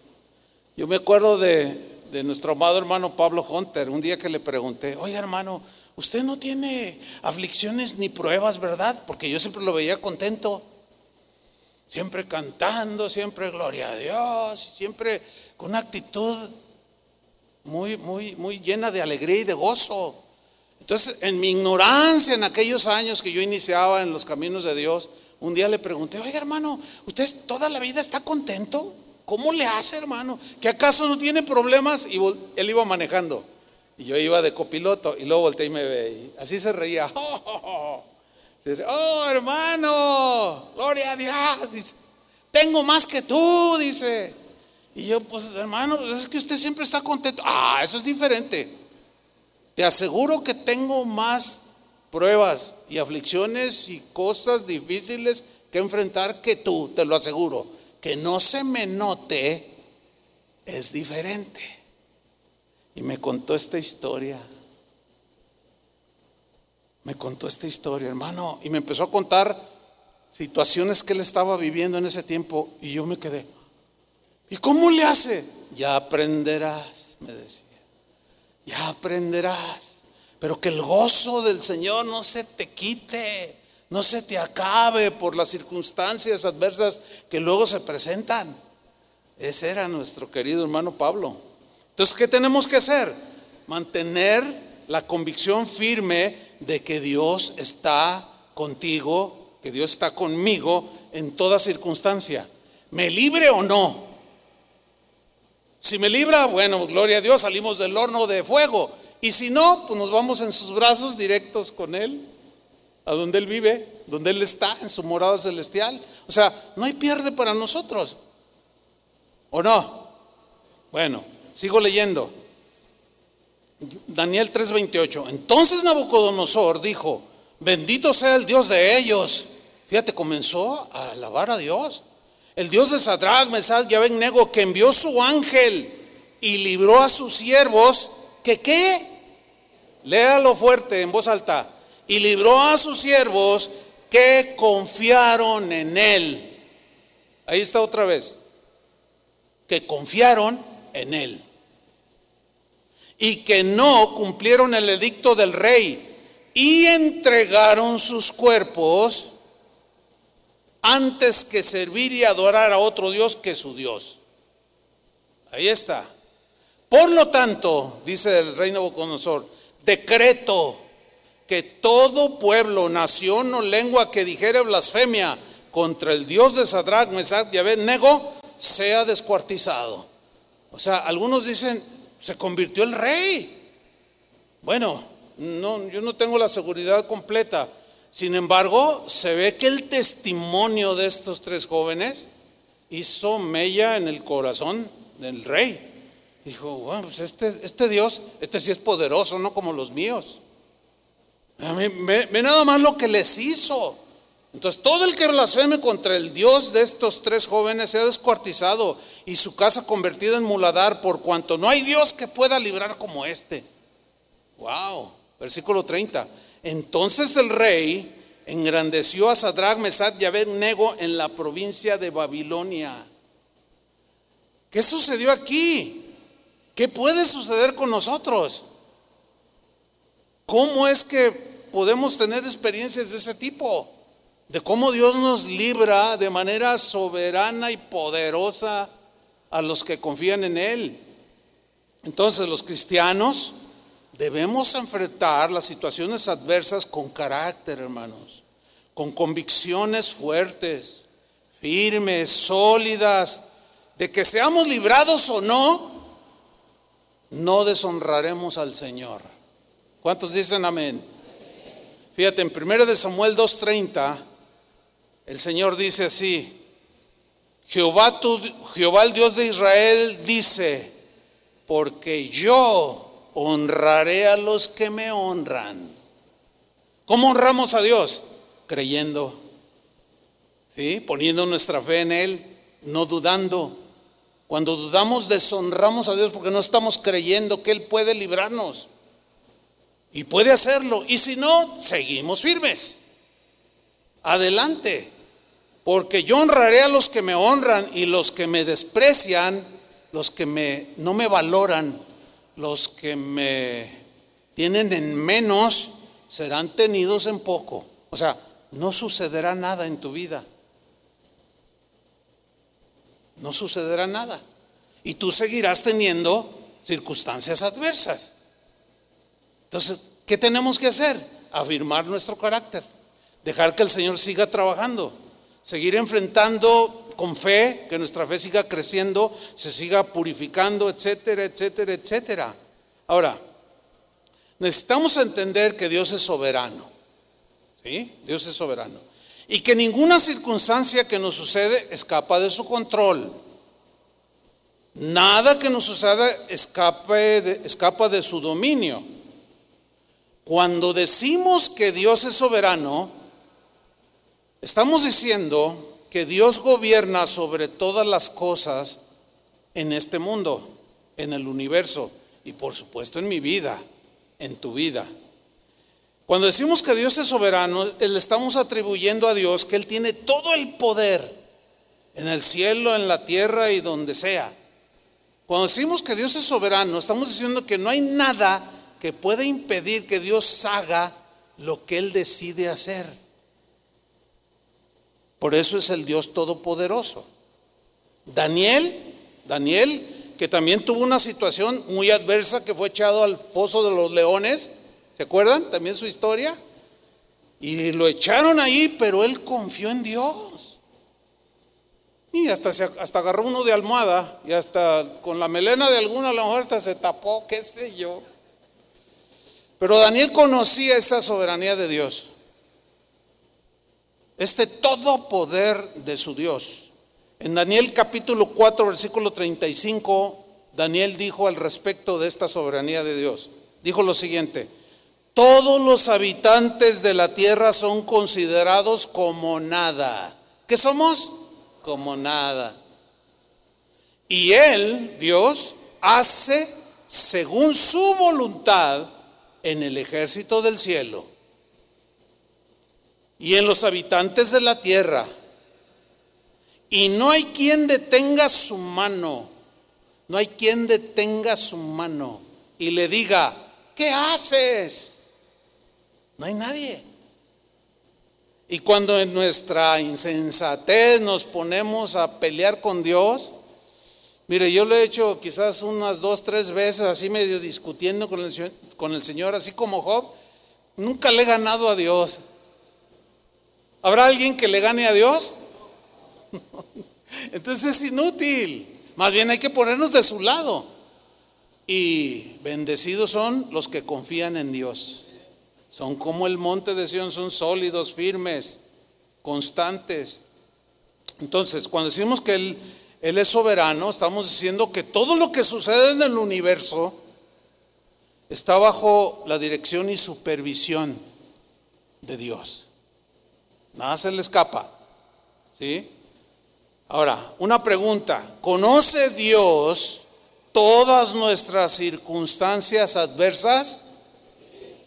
Yo me acuerdo de, de nuestro amado hermano Pablo Hunter, un día que le pregunté, oye hermano, usted no tiene aflicciones ni pruebas, ¿verdad? Porque yo siempre lo veía contento, siempre cantando, siempre gloria a Dios, siempre con una actitud muy, muy, muy llena de alegría y de gozo. Entonces, en mi ignorancia en aquellos años que yo iniciaba en los caminos de Dios, un día le pregunté, oiga hermano, ¿usted toda la vida está contento? ¿Cómo le hace, hermano? ¿Que acaso no tiene problemas? Y él iba manejando. Y yo iba de copiloto y luego volteé y me ve. así se reía. Oh, hermano, gloria a Dios. tengo más que tú, dice. Y yo, pues hermano, pues, es que usted siempre está contento. Ah, eso es diferente. Te aseguro que tengo más pruebas y aflicciones y cosas difíciles que enfrentar que tú, te lo aseguro. Que no se me note es diferente. Y me contó esta historia. Me contó esta historia, hermano. Y me empezó a contar situaciones que él estaba viviendo en ese tiempo. Y yo me quedé. ¿Y cómo le hace? Ya aprenderás, me decía. Ya aprenderás. Pero que el gozo del Señor no se te quite, no se te acabe por las circunstancias adversas que luego se presentan. Ese era nuestro querido hermano Pablo. Entonces, ¿qué tenemos que hacer? Mantener la convicción firme de que Dios está contigo, que Dios está conmigo en toda circunstancia. ¿Me libre o no? Si me libra, bueno, gloria a Dios, salimos del horno de fuego. Y si no, pues nos vamos en sus brazos directos con Él, a donde Él vive, donde Él está, en su morada celestial. O sea, no hay pierde para nosotros. ¿O no? Bueno, Sigo leyendo. Daniel 3:28. Entonces Nabucodonosor dijo, bendito sea el Dios de ellos. Fíjate, comenzó a alabar a Dios. El Dios de Sadrach, Mesach y Abednego que envió su ángel y libró a sus siervos, que qué? Léalo fuerte en voz alta. Y libró a sus siervos que confiaron en él. Ahí está otra vez. Que confiaron en él. Y que no cumplieron el edicto del rey y entregaron sus cuerpos antes que servir y adorar a otro Dios que su Dios. Ahí está. Por lo tanto, dice el rey Nabucodonosor, decreto que todo pueblo, nación o lengua que dijere blasfemia contra el Dios de Sadrach, Mesach y Abednego sea descuartizado. O sea, algunos dicen, se convirtió el rey. Bueno, no, yo no tengo la seguridad completa. Sin embargo, se ve que el testimonio de estos tres jóvenes hizo mella en el corazón del rey. Dijo, bueno, pues este, este Dios, este sí es poderoso, no como los míos. Ve, nada más lo que les hizo. Entonces todo el que blasfeme contra el Dios de estos tres jóvenes se ha descuartizado y su casa convertida en muladar por cuanto no hay Dios que pueda librar como este. Wow, versículo 30. Entonces el rey engrandeció a Sadrach, Mesad y Abednego en la provincia de Babilonia. ¿Qué sucedió aquí? ¿Qué puede suceder con nosotros? ¿Cómo es que podemos tener experiencias de ese tipo? De cómo Dios nos libra de manera soberana y poderosa a los que confían en Él. Entonces los cristianos Debemos enfrentar las situaciones adversas con carácter, hermanos, con convicciones fuertes, firmes, sólidas, de que seamos librados o no, no deshonraremos al Señor. ¿Cuántos dicen amén? Fíjate, en 1 de Samuel 2.30, el Señor dice así, Jehová, tu, Jehová el Dios de Israel dice, porque yo honraré a los que me honran. ¿Cómo honramos a Dios? Creyendo, ¿sí? Poniendo nuestra fe en Él, no dudando. Cuando dudamos, deshonramos a Dios porque no estamos creyendo que Él puede librarnos. Y puede hacerlo. Y si no, seguimos firmes. Adelante. Porque yo honraré a los que me honran y los que me desprecian, los que me, no me valoran, los que me tienen en menos serán tenidos en poco. O sea, no sucederá nada en tu vida. No sucederá nada. Y tú seguirás teniendo circunstancias adversas. Entonces, ¿qué tenemos que hacer? Afirmar nuestro carácter. Dejar que el Señor siga trabajando. Seguir enfrentando con fe, que nuestra fe siga creciendo, se siga purificando, etcétera, etcétera, etcétera. Ahora, necesitamos entender que Dios es soberano. ¿Sí? Dios es soberano. Y que ninguna circunstancia que nos sucede escapa de su control. Nada que nos suceda escape escapa de su dominio. Cuando decimos que Dios es soberano, estamos diciendo que Dios gobierna sobre todas las cosas en este mundo, en el universo y por supuesto en mi vida, en tu vida. Cuando decimos que Dios es soberano, le estamos atribuyendo a Dios que Él tiene todo el poder en el cielo, en la tierra y donde sea. Cuando decimos que Dios es soberano, estamos diciendo que no hay nada que pueda impedir que Dios haga lo que Él decide hacer. Por eso es el Dios todopoderoso. Daniel, Daniel, que también tuvo una situación muy adversa, que fue echado al foso de los leones, ¿se acuerdan también su historia? Y lo echaron ahí, pero él confió en Dios. Y hasta, hasta agarró uno de almohada y hasta con la melena de alguna a lo mejor hasta se tapó, qué sé yo. Pero Daniel conocía esta soberanía de Dios este todo poder de su Dios. En Daniel capítulo 4, versículo 35, Daniel dijo al respecto de esta soberanía de Dios. Dijo lo siguiente, todos los habitantes de la tierra son considerados como nada. ¿Qué somos? Como nada. Y Él, Dios, hace según su voluntad en el ejército del cielo y en los habitantes de la tierra. Y no hay quien detenga su mano, no hay quien detenga su mano y le diga, ¿qué haces? No hay nadie. Y cuando en nuestra insensatez nos ponemos a pelear con Dios, mire, yo lo he hecho quizás unas dos, tres veces, así medio discutiendo con el, con el Señor, así como Job, nunca le he ganado a Dios. ¿Habrá alguien que le gane a Dios? Entonces es inútil. Más bien hay que ponernos de su lado. Y bendecidos son los que confían en Dios. Son como el monte de Sión, son sólidos, firmes, constantes. Entonces, cuando decimos que él, él es soberano, estamos diciendo que todo lo que sucede en el universo está bajo la dirección y supervisión de Dios. Nada se le escapa. ¿Sí? Ahora, una pregunta. ¿Conoce Dios todas nuestras circunstancias adversas?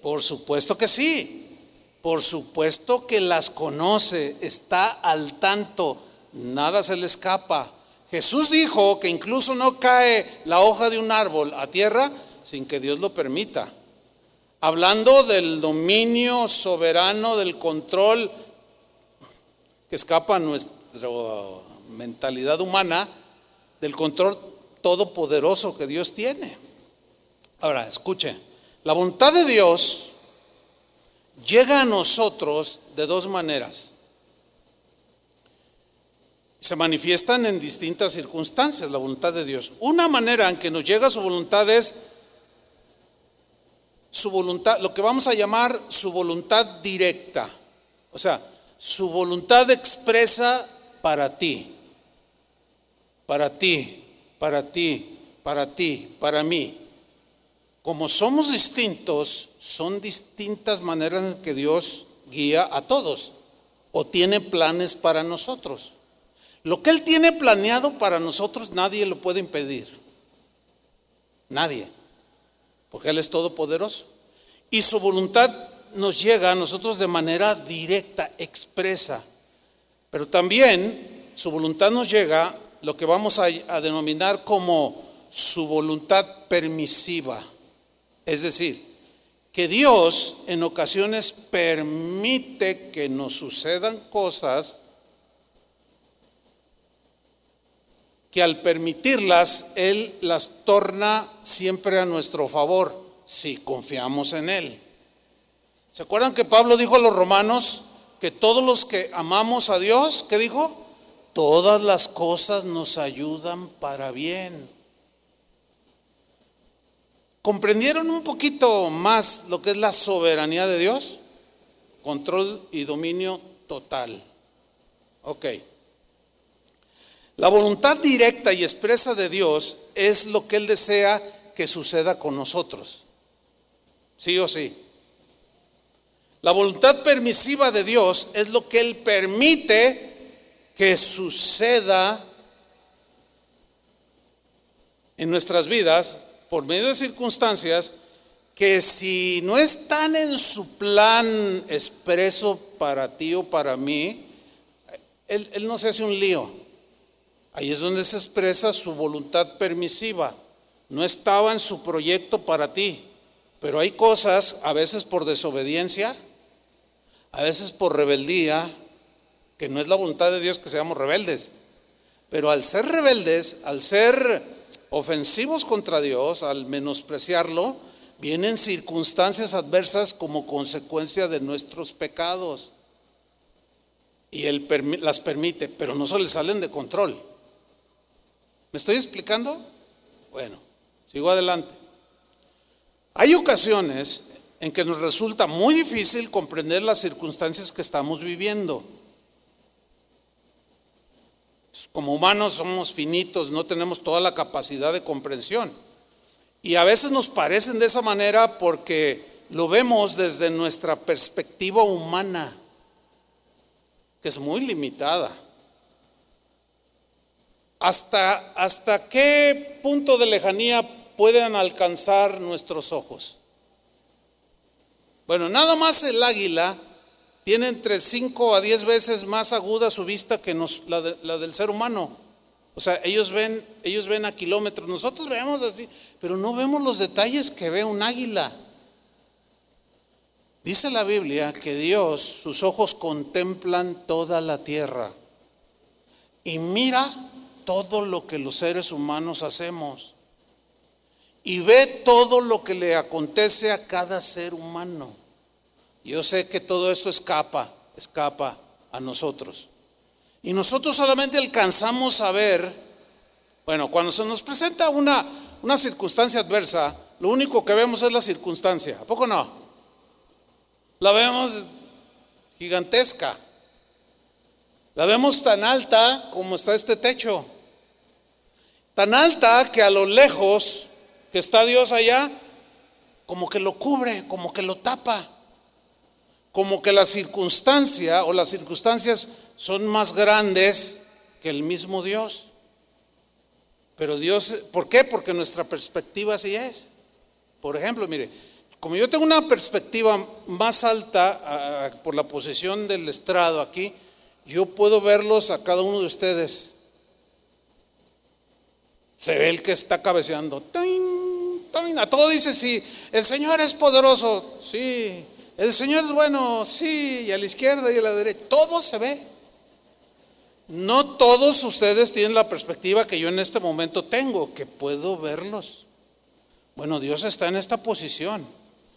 Por supuesto que sí. Por supuesto que las conoce, está al tanto, nada se le escapa. Jesús dijo que incluso no cae la hoja de un árbol a tierra sin que Dios lo permita. Hablando del dominio soberano, del control que escapa a nuestra mentalidad humana, del control todopoderoso que Dios tiene. Ahora, escuche, la voluntad de Dios llega a nosotros de dos maneras. Se manifiestan en distintas circunstancias la voluntad de Dios. Una manera en que nos llega su voluntad es su voluntad, lo que vamos a llamar su voluntad directa. O sea, su voluntad expresa para ti, para ti, para ti, para ti, para mí. Como somos distintos, son distintas maneras en que Dios guía a todos o tiene planes para nosotros. Lo que Él tiene planeado para nosotros nadie lo puede impedir. Nadie. Porque Él es todopoderoso. Y su voluntad nos llega a nosotros de manera directa, expresa. Pero también su voluntad nos llega lo que vamos a, denominar como su voluntad permisiva. Es decir, que Dios en ocasiones permite que nos sucedan cosas que al permitirlas, Él las torna siempre a nuestro favor si confiamos en Él. ¿Se acuerdan que Pablo dijo a los romanos que todos los que amamos a Dios, ¿qué dijo? Todas las cosas nos ayudan para bien. ¿Comprendieron un poquito más lo que es la soberanía de Dios? Control y dominio total. Ok. La voluntad directa y expresa de Dios es lo que Él desea que suceda con nosotros. Sí o sí. La voluntad permisiva de Dios es lo que Él permite que suceda en nuestras vidas por medio de circunstancias que si no están en su plan expreso para ti o para mí, él, no se hace un lío. Ahí es donde se expresa su voluntad permisiva. No estaba en su proyecto para ti, pero hay cosas, a veces por desobediencia, a veces por rebeldía, que no es la voluntad de Dios que seamos rebeldes, pero al ser rebeldes, al ser ofensivos contra Dios, al menospreciarlo, vienen circunstancias adversas como consecuencia de nuestros pecados. Y Él las permite, pero no se le salen de control. ¿Me estoy explicando? Bueno, sigo adelante. Hay ocasiones en que nos resulta muy difícil comprender las circunstancias que estamos viviendo. Como humanos somos finitos, no tenemos toda la capacidad de comprensión. Y a veces nos parecen de esa manera porque lo vemos desde nuestra perspectiva humana, que es muy limitada. ¿Hasta, hasta qué punto de lejanía pueden alcanzar nuestros ojos? Bueno, nada más el águila tiene entre 5 a 10 veces más aguda su vista que la, la, del ser humano. O sea, ellos ven, ellos ven a kilómetros, nosotros vemos así, pero no vemos los detalles que ve un águila. Dice la Biblia que Dios, sus ojos contemplan toda la tierra y mira todo lo que los seres humanos hacemos y ve todo lo que le acontece a cada ser humano. Yo sé que todo esto escapa, escapa a nosotros. Y nosotros solamente alcanzamos a ver, bueno, cuando se nos presenta una, una circunstancia adversa, lo único que vemos es la circunstancia. ¿A poco no? La vemos gigantesca. La vemos tan alta como está este techo. Tan alta que a lo lejos que está Dios allá, como que lo cubre, como que lo tapa. Como que la circunstancia o las circunstancias son más grandes que el mismo Dios. Pero Dios, ¿por qué? Porque nuestra perspectiva así es. Por ejemplo, mire, como yo tengo una perspectiva más alta por la posición del estrado aquí, yo puedo verlos a cada uno de ustedes. Se ve el que está cabeceando. A todo dice sí. El Señor es poderoso. Sí. El Señor es bueno. Sí. Y a la izquierda y a la derecha. Todo se ve. No todos ustedes tienen la perspectiva que yo en este momento tengo, que puedo verlos. Bueno, Dios está en esta posición.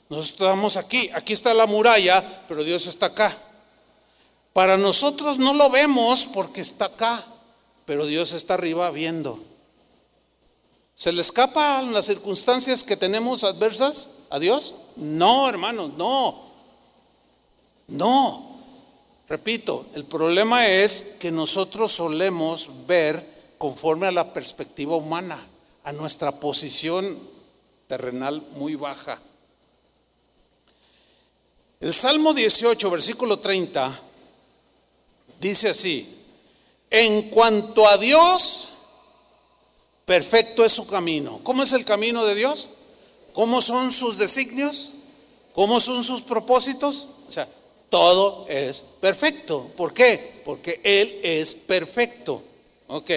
Nosotros estamos aquí, aquí está la muralla, pero Dios está acá. Para nosotros no lo vemos porque está acá, pero Dios está arriba viendo. ¿Se le escapan las circunstancias que tenemos adversas a Dios? No, hermanos, no. No. Repito, el problema es que nosotros solemos ver conforme a la perspectiva humana, a nuestra posición terrenal muy baja. El Salmo 18, versículo 30, dice así, en cuanto a Dios, perfecto es su camino. ¿Cómo es el camino de Dios? ¿Cómo son sus designios? ¿Cómo son sus propósitos? O sea, todo es perfecto. ¿Por qué? Porque Él es perfecto. Ok.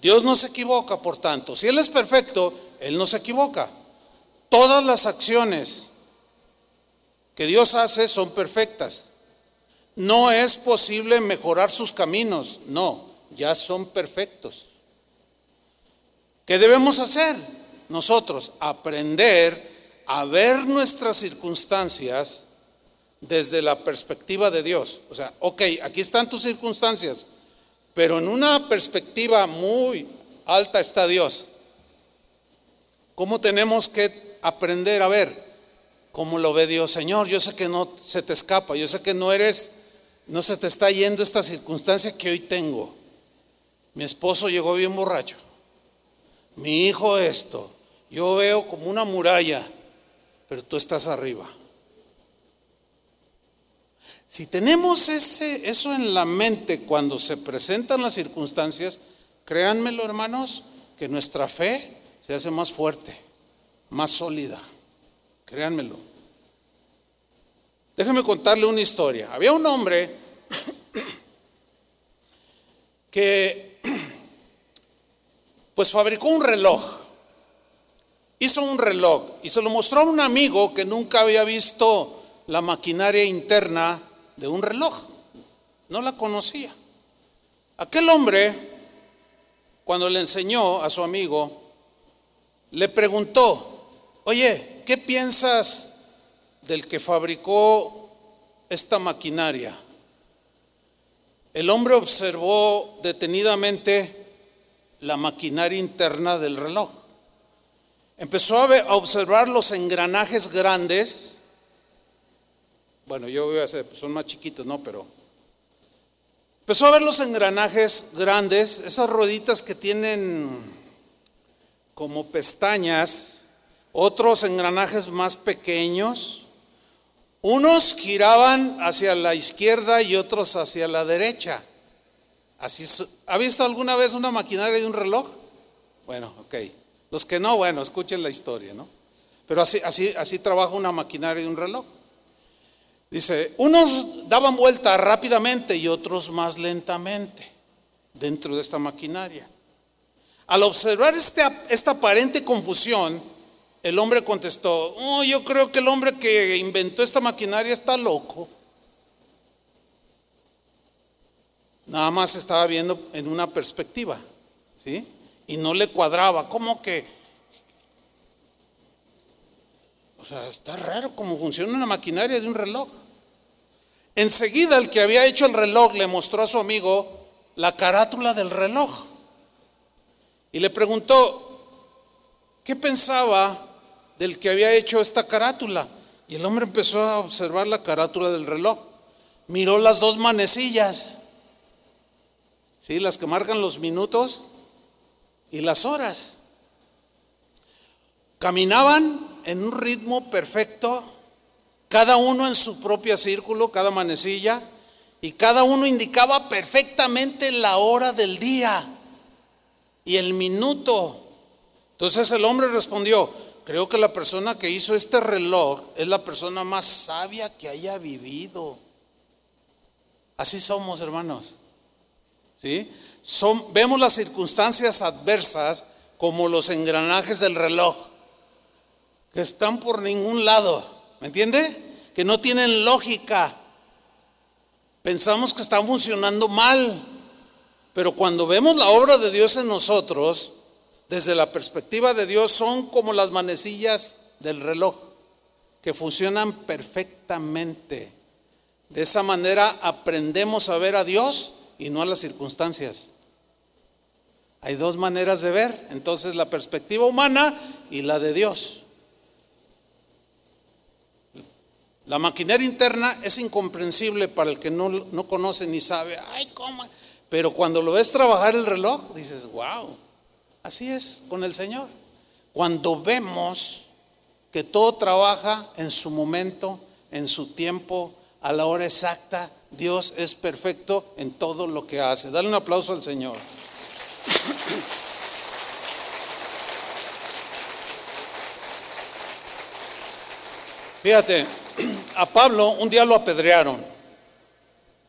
Dios no se equivoca, por tanto. Si Él es perfecto, Él no se equivoca. Todas las acciones que Dios hace son perfectas. No es posible mejorar sus caminos, no, ya son perfectos. ¿Qué debemos hacer? Nosotros aprender a ver nuestras circunstancias desde la perspectiva de Dios. O sea, ok, aquí están tus circunstancias, pero en una perspectiva muy alta está Dios. ¿Cómo tenemos que aprender a ver? ¿Cómo lo ve Dios? Señor, yo sé que no se te escapa, yo sé que no eres, no se te está yendo esta circunstancia que hoy tengo. Mi esposo llegó bien borracho. Mi hijo esto. Yo veo como una muralla, pero tú estás arriba. Si tenemos ese, eso en la mente cuando se presentan las circunstancias, créanmelo hermanos, que nuestra fe se hace más fuerte, más sólida. Créanmelo. Déjenme contarle una historia. Había un hombre que pues fabricó un reloj. Hizo un reloj y se lo mostró a un amigo que nunca había visto la maquinaria interna de un reloj. No la conocía. Aquel hombre, cuando le enseñó a su amigo, le preguntó, oye, ¿qué piensas del que fabricó esta maquinaria? El hombre observó detenidamente la maquinaria interna del reloj. Empezó a, observar los engranajes grandes. Bueno, yo voy a hacer, son más chiquitos, ¿no? Pero empezó a ver los engranajes grandes, esas rueditas que tienen como pestañas otros engranajes más pequeños. Unos giraban hacia la izquierda y otros hacia la derecha. Así, ¿Ha visto alguna vez una maquinaria de un reloj? Bueno, ok. Los que no, bueno, escuchen la historia, ¿no? Pero así, así, así trabaja una maquinaria de un reloj. Dice, unos daban vuelta rápidamente y otros más lentamente dentro de esta maquinaria. Al observar este, esta aparente confusión, el hombre contestó, oh, yo creo que el hombre que inventó esta maquinaria está loco. Nada más estaba viendo en una perspectiva, ¿sí? Y no le cuadraba, como que O sea, está raro cómo funciona una maquinaria de un reloj. Enseguida el que había hecho el reloj le mostró a su amigo la carátula del reloj y le preguntó, ¿qué pensaba del que había hecho esta carátula? Y el hombre empezó a observar la carátula del reloj. Miró las dos manecillas, ¿sí? las que marcan los minutos y las horas. Caminaban en un ritmo perfecto, cada uno en su propio círculo, cada manecilla, y cada uno indicaba perfectamente la hora del día y el minuto. Entonces el hombre respondió, creo que la persona que hizo este reloj es la persona más sabia que haya vivido. Así somos, hermanos. ¿Sí? Son, vemos las circunstancias adversas como los engranajes del reloj que están por ningún lado, ¿me entiende? Que no tienen lógica. Pensamos que están funcionando mal, pero cuando vemos la obra de Dios en nosotros, desde la perspectiva de Dios, son como las manecillas del reloj, que funcionan perfectamente. De esa manera aprendemos a ver a Dios y no a las circunstancias. Hay dos maneras de ver, entonces la perspectiva humana y la de Dios. La maquinaria interna es incomprensible para el que no, no conoce ni sabe, ay, ¿cómo? Pero cuando lo ves trabajar el reloj, dices, wow, así es con el Señor. Cuando vemos que todo trabaja en su momento, en su tiempo, a la hora exacta, Dios es perfecto en todo lo que hace. Dale un aplauso al Señor. Fíjate, a Pablo un día lo apedrearon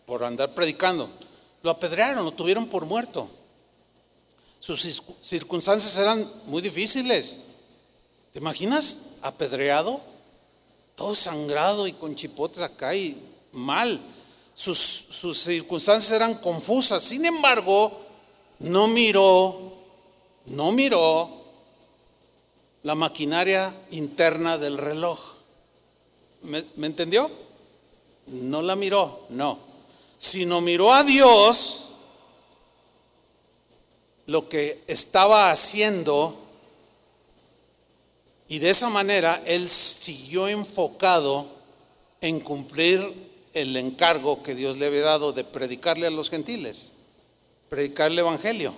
por andar predicando. Lo apedrearon, lo tuvieron por muerto. Sus circunstancias eran muy difíciles. ¿Te imaginas apedreado? Todo sangrado y con chipotes acá y mal. Sus, sus circunstancias eran confusas. Sin embargo, no miró, no miró la maquinaria interna del reloj. ¿Me, entendió? No la miró, no. Sino miró a Dios lo que estaba haciendo y de esa manera él siguió enfocado en cumplir el encargo que Dios le había dado de predicarle a los gentiles, predicar el evangelio.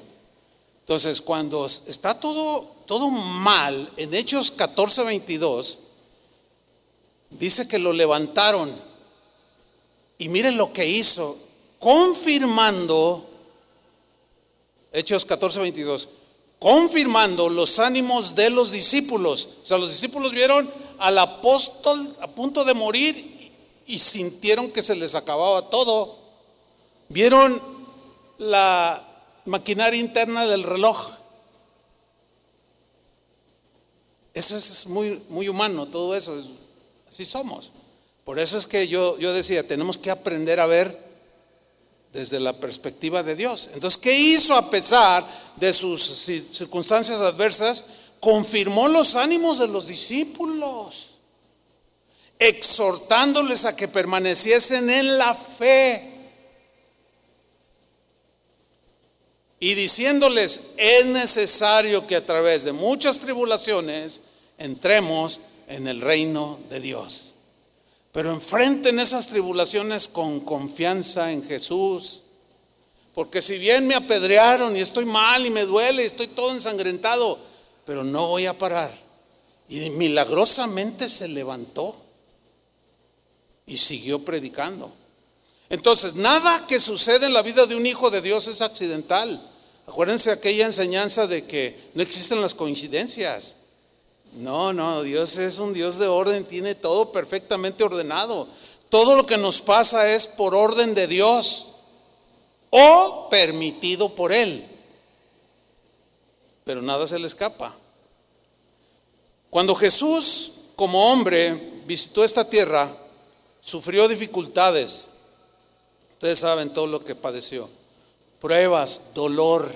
Entonces, cuando está todo todo mal en Hechos 14, 22, dice que lo levantaron. Y miren lo que hizo, confirmando, Hechos 14, 22, confirmando los ánimos de los discípulos. O sea, los discípulos vieron al apóstol a punto de morir y sintieron que se les acababa todo. Vieron la maquinaria interna del reloj. Eso es muy, muy humano, todo eso es Así somos. Por eso es que yo, yo decía, tenemos que aprender a ver desde la perspectiva de Dios. Entonces, ¿qué hizo a pesar de sus circunstancias adversas? Confirmó los ánimos de los discípulos, exhortándoles a que permaneciesen en la fe y diciéndoles, es necesario que a través de muchas tribulaciones entremos en el reino de Dios. Pero enfrenten esas tribulaciones con confianza en Jesús. Porque si bien me apedrearon y estoy mal y me duele y estoy todo ensangrentado, pero no voy a parar. Y milagrosamente se levantó y siguió predicando. Entonces, nada que sucede en la vida de un hijo de Dios es accidental. Acuérdense aquella enseñanza de que no existen las coincidencias. No, no, Dios es un Dios de orden, tiene todo perfectamente ordenado. todo lo que nos pasa es por orden de Dios o permitido por Él. Pero nada se le escapa. Cuando Jesús, como hombre, visitó esta tierra, sufrió dificultades. Ustedes saben todo lo que padeció. Pruebas, dolor,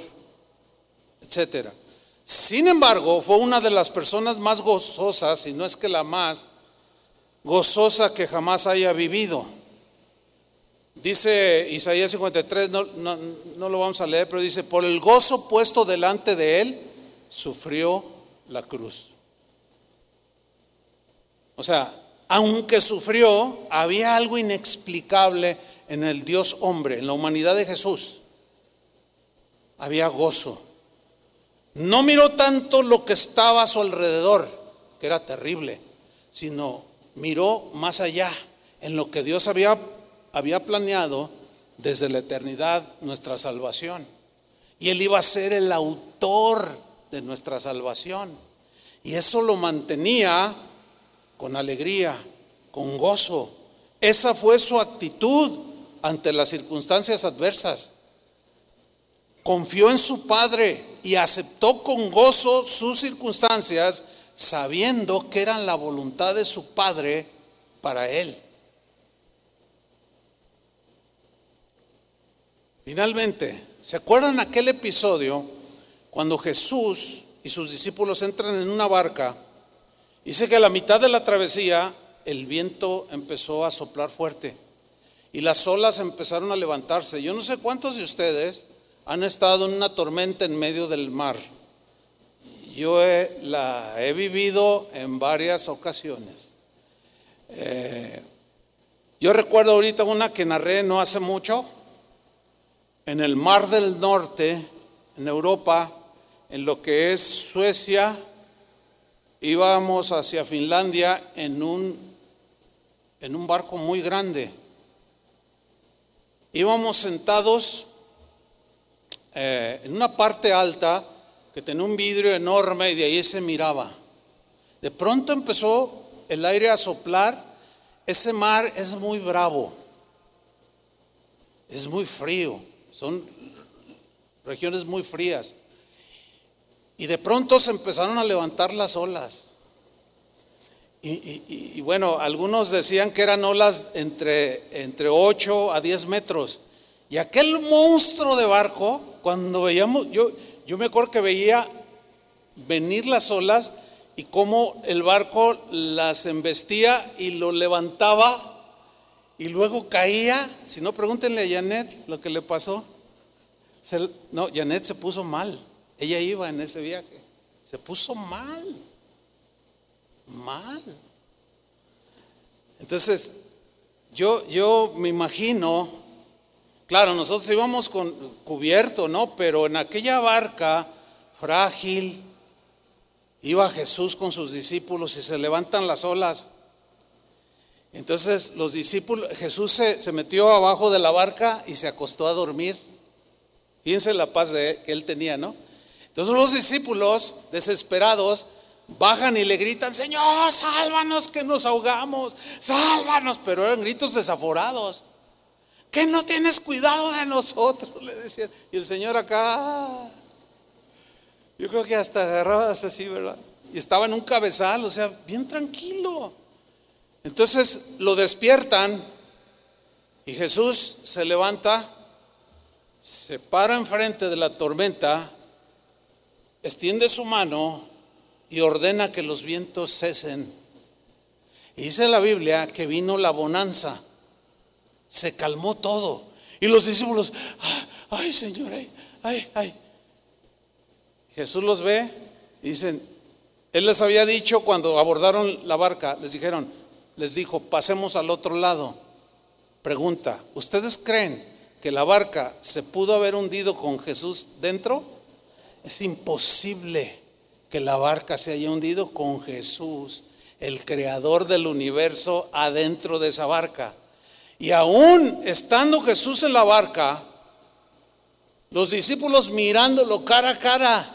etcétera. Sin embargo, fue una de las personas más gozosas, y no es que la más gozosa que jamás haya vivido. Dice Isaías 53, no, no, lo vamos a leer, pero dice, por el gozo puesto delante de él, sufrió la cruz. O sea, aunque sufrió, había algo inexplicable en el Dios hombre, en la humanidad de Jesús. Había gozo. No miró tanto lo que estaba a su alrededor, que era terrible, sino miró más allá, en lo que Dios había, planeado desde la eternidad nuestra salvación. Y Él iba a ser el autor de nuestra salvación. Y eso lo mantenía con alegría, con gozo. Esa fue su actitud ante las circunstancias adversas. Confió en su Padre y aceptó con gozo sus circunstancias sabiendo que eran la voluntad de su Padre para él. Finalmente, ¿se acuerdan aquel episodio cuando Jesús y sus discípulos entran en una barca? Dice que a la mitad de la travesía el viento empezó a soplar fuerte y las olas empezaron a levantarse. Yo no sé cuántos de ustedes han estado en una tormenta en medio del mar yo la he vivido en varias ocasiones. Eh, yo recuerdo ahorita una que narré no hace mucho, en el Mar del Norte, en Europa, en lo que es Suecia, íbamos hacia Finlandia en un, en un barco muy grande. Íbamos sentados eh, en una parte alta que tenía un vidrio enorme y de ahí se miraba. De pronto empezó el aire a soplar. Ese mar es muy bravo, es muy frío, son regiones muy frías. Y de pronto se empezaron a levantar las olas. Y, bueno, algunos decían que eran olas entre, entre 8 a 10 metros. Y aquel monstruo de barco, cuando veíamos, yo, yo me acuerdo que veía venir las olas y cómo el barco las embestía y lo levantaba y luego caía. Si no, pregúntenle a Janet lo que le pasó. no, Janet se puso mal. Ella iba en ese viaje. Se puso mal. Mal. Entonces, yo, yo me imagino Claro, nosotros íbamos con cubierto, ¿no? Pero en aquella barca frágil iba Jesús con sus discípulos y se levantan las olas. Entonces los discípulos, Jesús se, metió abajo de la barca y se acostó a dormir. Fíjense la paz que él tenía, ¿no? Entonces los discípulos, desesperados, bajan y le gritan, Señor, sálvanos que nos ahogamos, sálvanos, pero eran gritos desaforados que no tienes cuidado de nosotros? Le decían. Y el Señor acá, yo creo que hasta agarrabas así, ¿verdad? Y estaba en un cabezal, o sea, bien tranquilo. Entonces lo despiertan y Jesús se levanta, se para enfrente de la tormenta, extiende su mano y ordena que los vientos cesen. Y dice la Biblia que vino la bonanza se calmó todo. Y los discípulos, ay Señor, ay, ay, ay. Jesús los ve y dicen, Él les había dicho cuando abordaron la barca, les dijeron, les dijo, pasemos al otro lado. Pregunta, ¿ustedes creen que la barca se pudo haber hundido con Jesús dentro? Es imposible que la barca se haya hundido con Jesús, el creador del universo, adentro de esa barca. Y aún estando Jesús en la barca, los discípulos mirándolo cara a cara,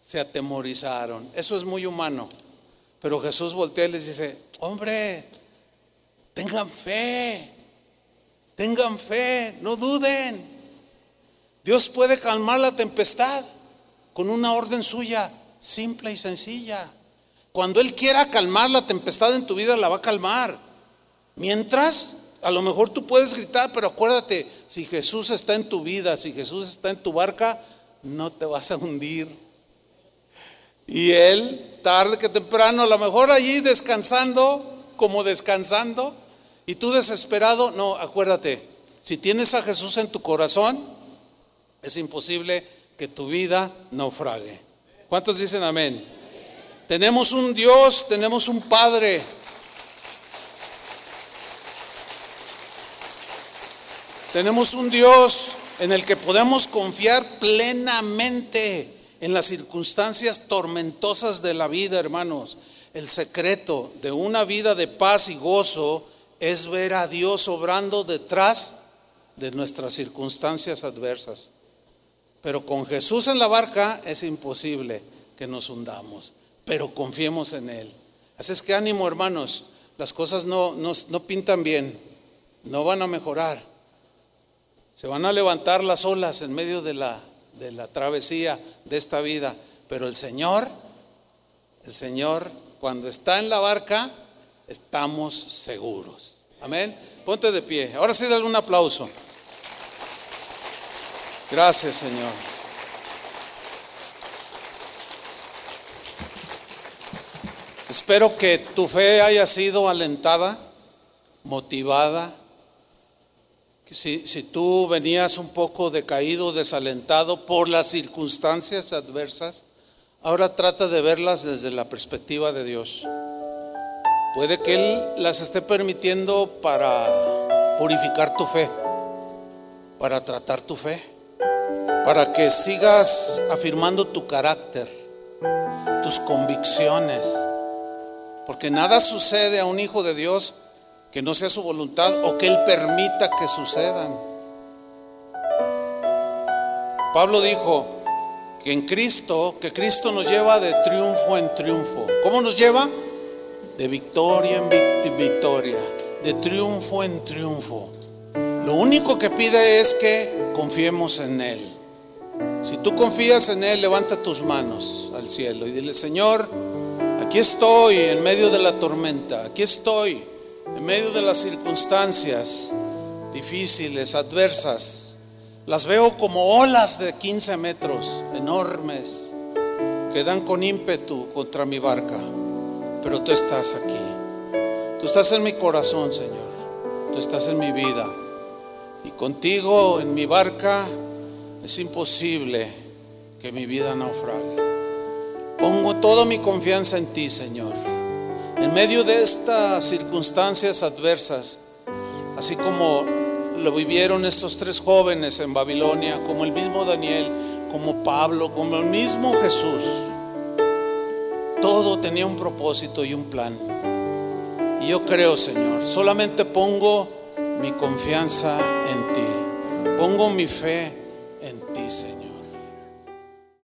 se atemorizaron. Eso es muy humano. Pero Jesús voltea y les dice, hombre, Tengan fe, tengan fe, no duden. Dios puede calmar la tempestad con una orden suya, simple y sencilla. Cuando Él quiera calmar la tempestad en tu vida, la va a calmar. Mientras, a lo mejor tú puedes gritar, pero acuérdate, si Jesús está en tu vida, si Jesús está en tu barca, no te vas a hundir. Y Él, tarde que temprano, a lo mejor allí descansando, como descansando, y tú desesperado, no, acuérdate, si tienes a Jesús en tu corazón, es imposible que tu vida naufrague. ¿Cuántos dicen amén? Tenemos un Dios, tenemos un Padre. Tenemos un Dios en el que podemos confiar plenamente en las circunstancias tormentosas de la vida, hermanos. El secreto de una vida de paz y gozo es ver a Dios obrando detrás de nuestras circunstancias adversas. Pero con Jesús en la barca es imposible que nos hundamos, pero confiemos en Él. Así es que ánimo hermanos, las cosas no, no, pintan bien, no van a mejorar. Se van a levantar las olas en medio de la, de la travesía de esta vida, pero el Señor, el Señor, cuando está en la barca, estamos seguros. Amén. Ponte de pie. Ahora sí, dale un aplauso. Gracias, Señor. Espero que tu fe haya sido alentada, motivada. Si, si tú venías un poco decaído, desalentado por las circunstancias adversas, ahora trata de verlas desde la perspectiva de Dios. Puede que Él las esté permitiendo para purificar tu fe, para tratar tu fe para que sigas afirmando tu carácter, tus convicciones, porque nada sucede a un hijo de Dios que no sea su voluntad o que Él permita que sucedan. Pablo dijo que en Cristo, que Cristo nos lleva de triunfo en triunfo. ¿Cómo nos lleva? De victoria en victoria, de triunfo en triunfo. Lo único que pide es que confiemos en Él. Si tú confías en Él, levanta tus manos al cielo y dile, Señor, aquí estoy en medio de la tormenta, aquí estoy en medio de las circunstancias difíciles, adversas. Las veo como olas de 15 metros, enormes, que dan con ímpetu contra mi barca. Pero tú estás aquí. Tú estás en mi corazón, Señor. Tú estás en mi vida. Y contigo en mi barca es imposible que mi vida naufrague. Pongo toda mi confianza en ti, Señor. En medio de estas circunstancias adversas, así como lo vivieron estos tres jóvenes en Babilonia, como el mismo Daniel, como Pablo, como el mismo Jesús, todo tenía un propósito y un plan. Y yo creo, Señor, solamente pongo mi confianza en ti, pongo mi fe ti, Señor.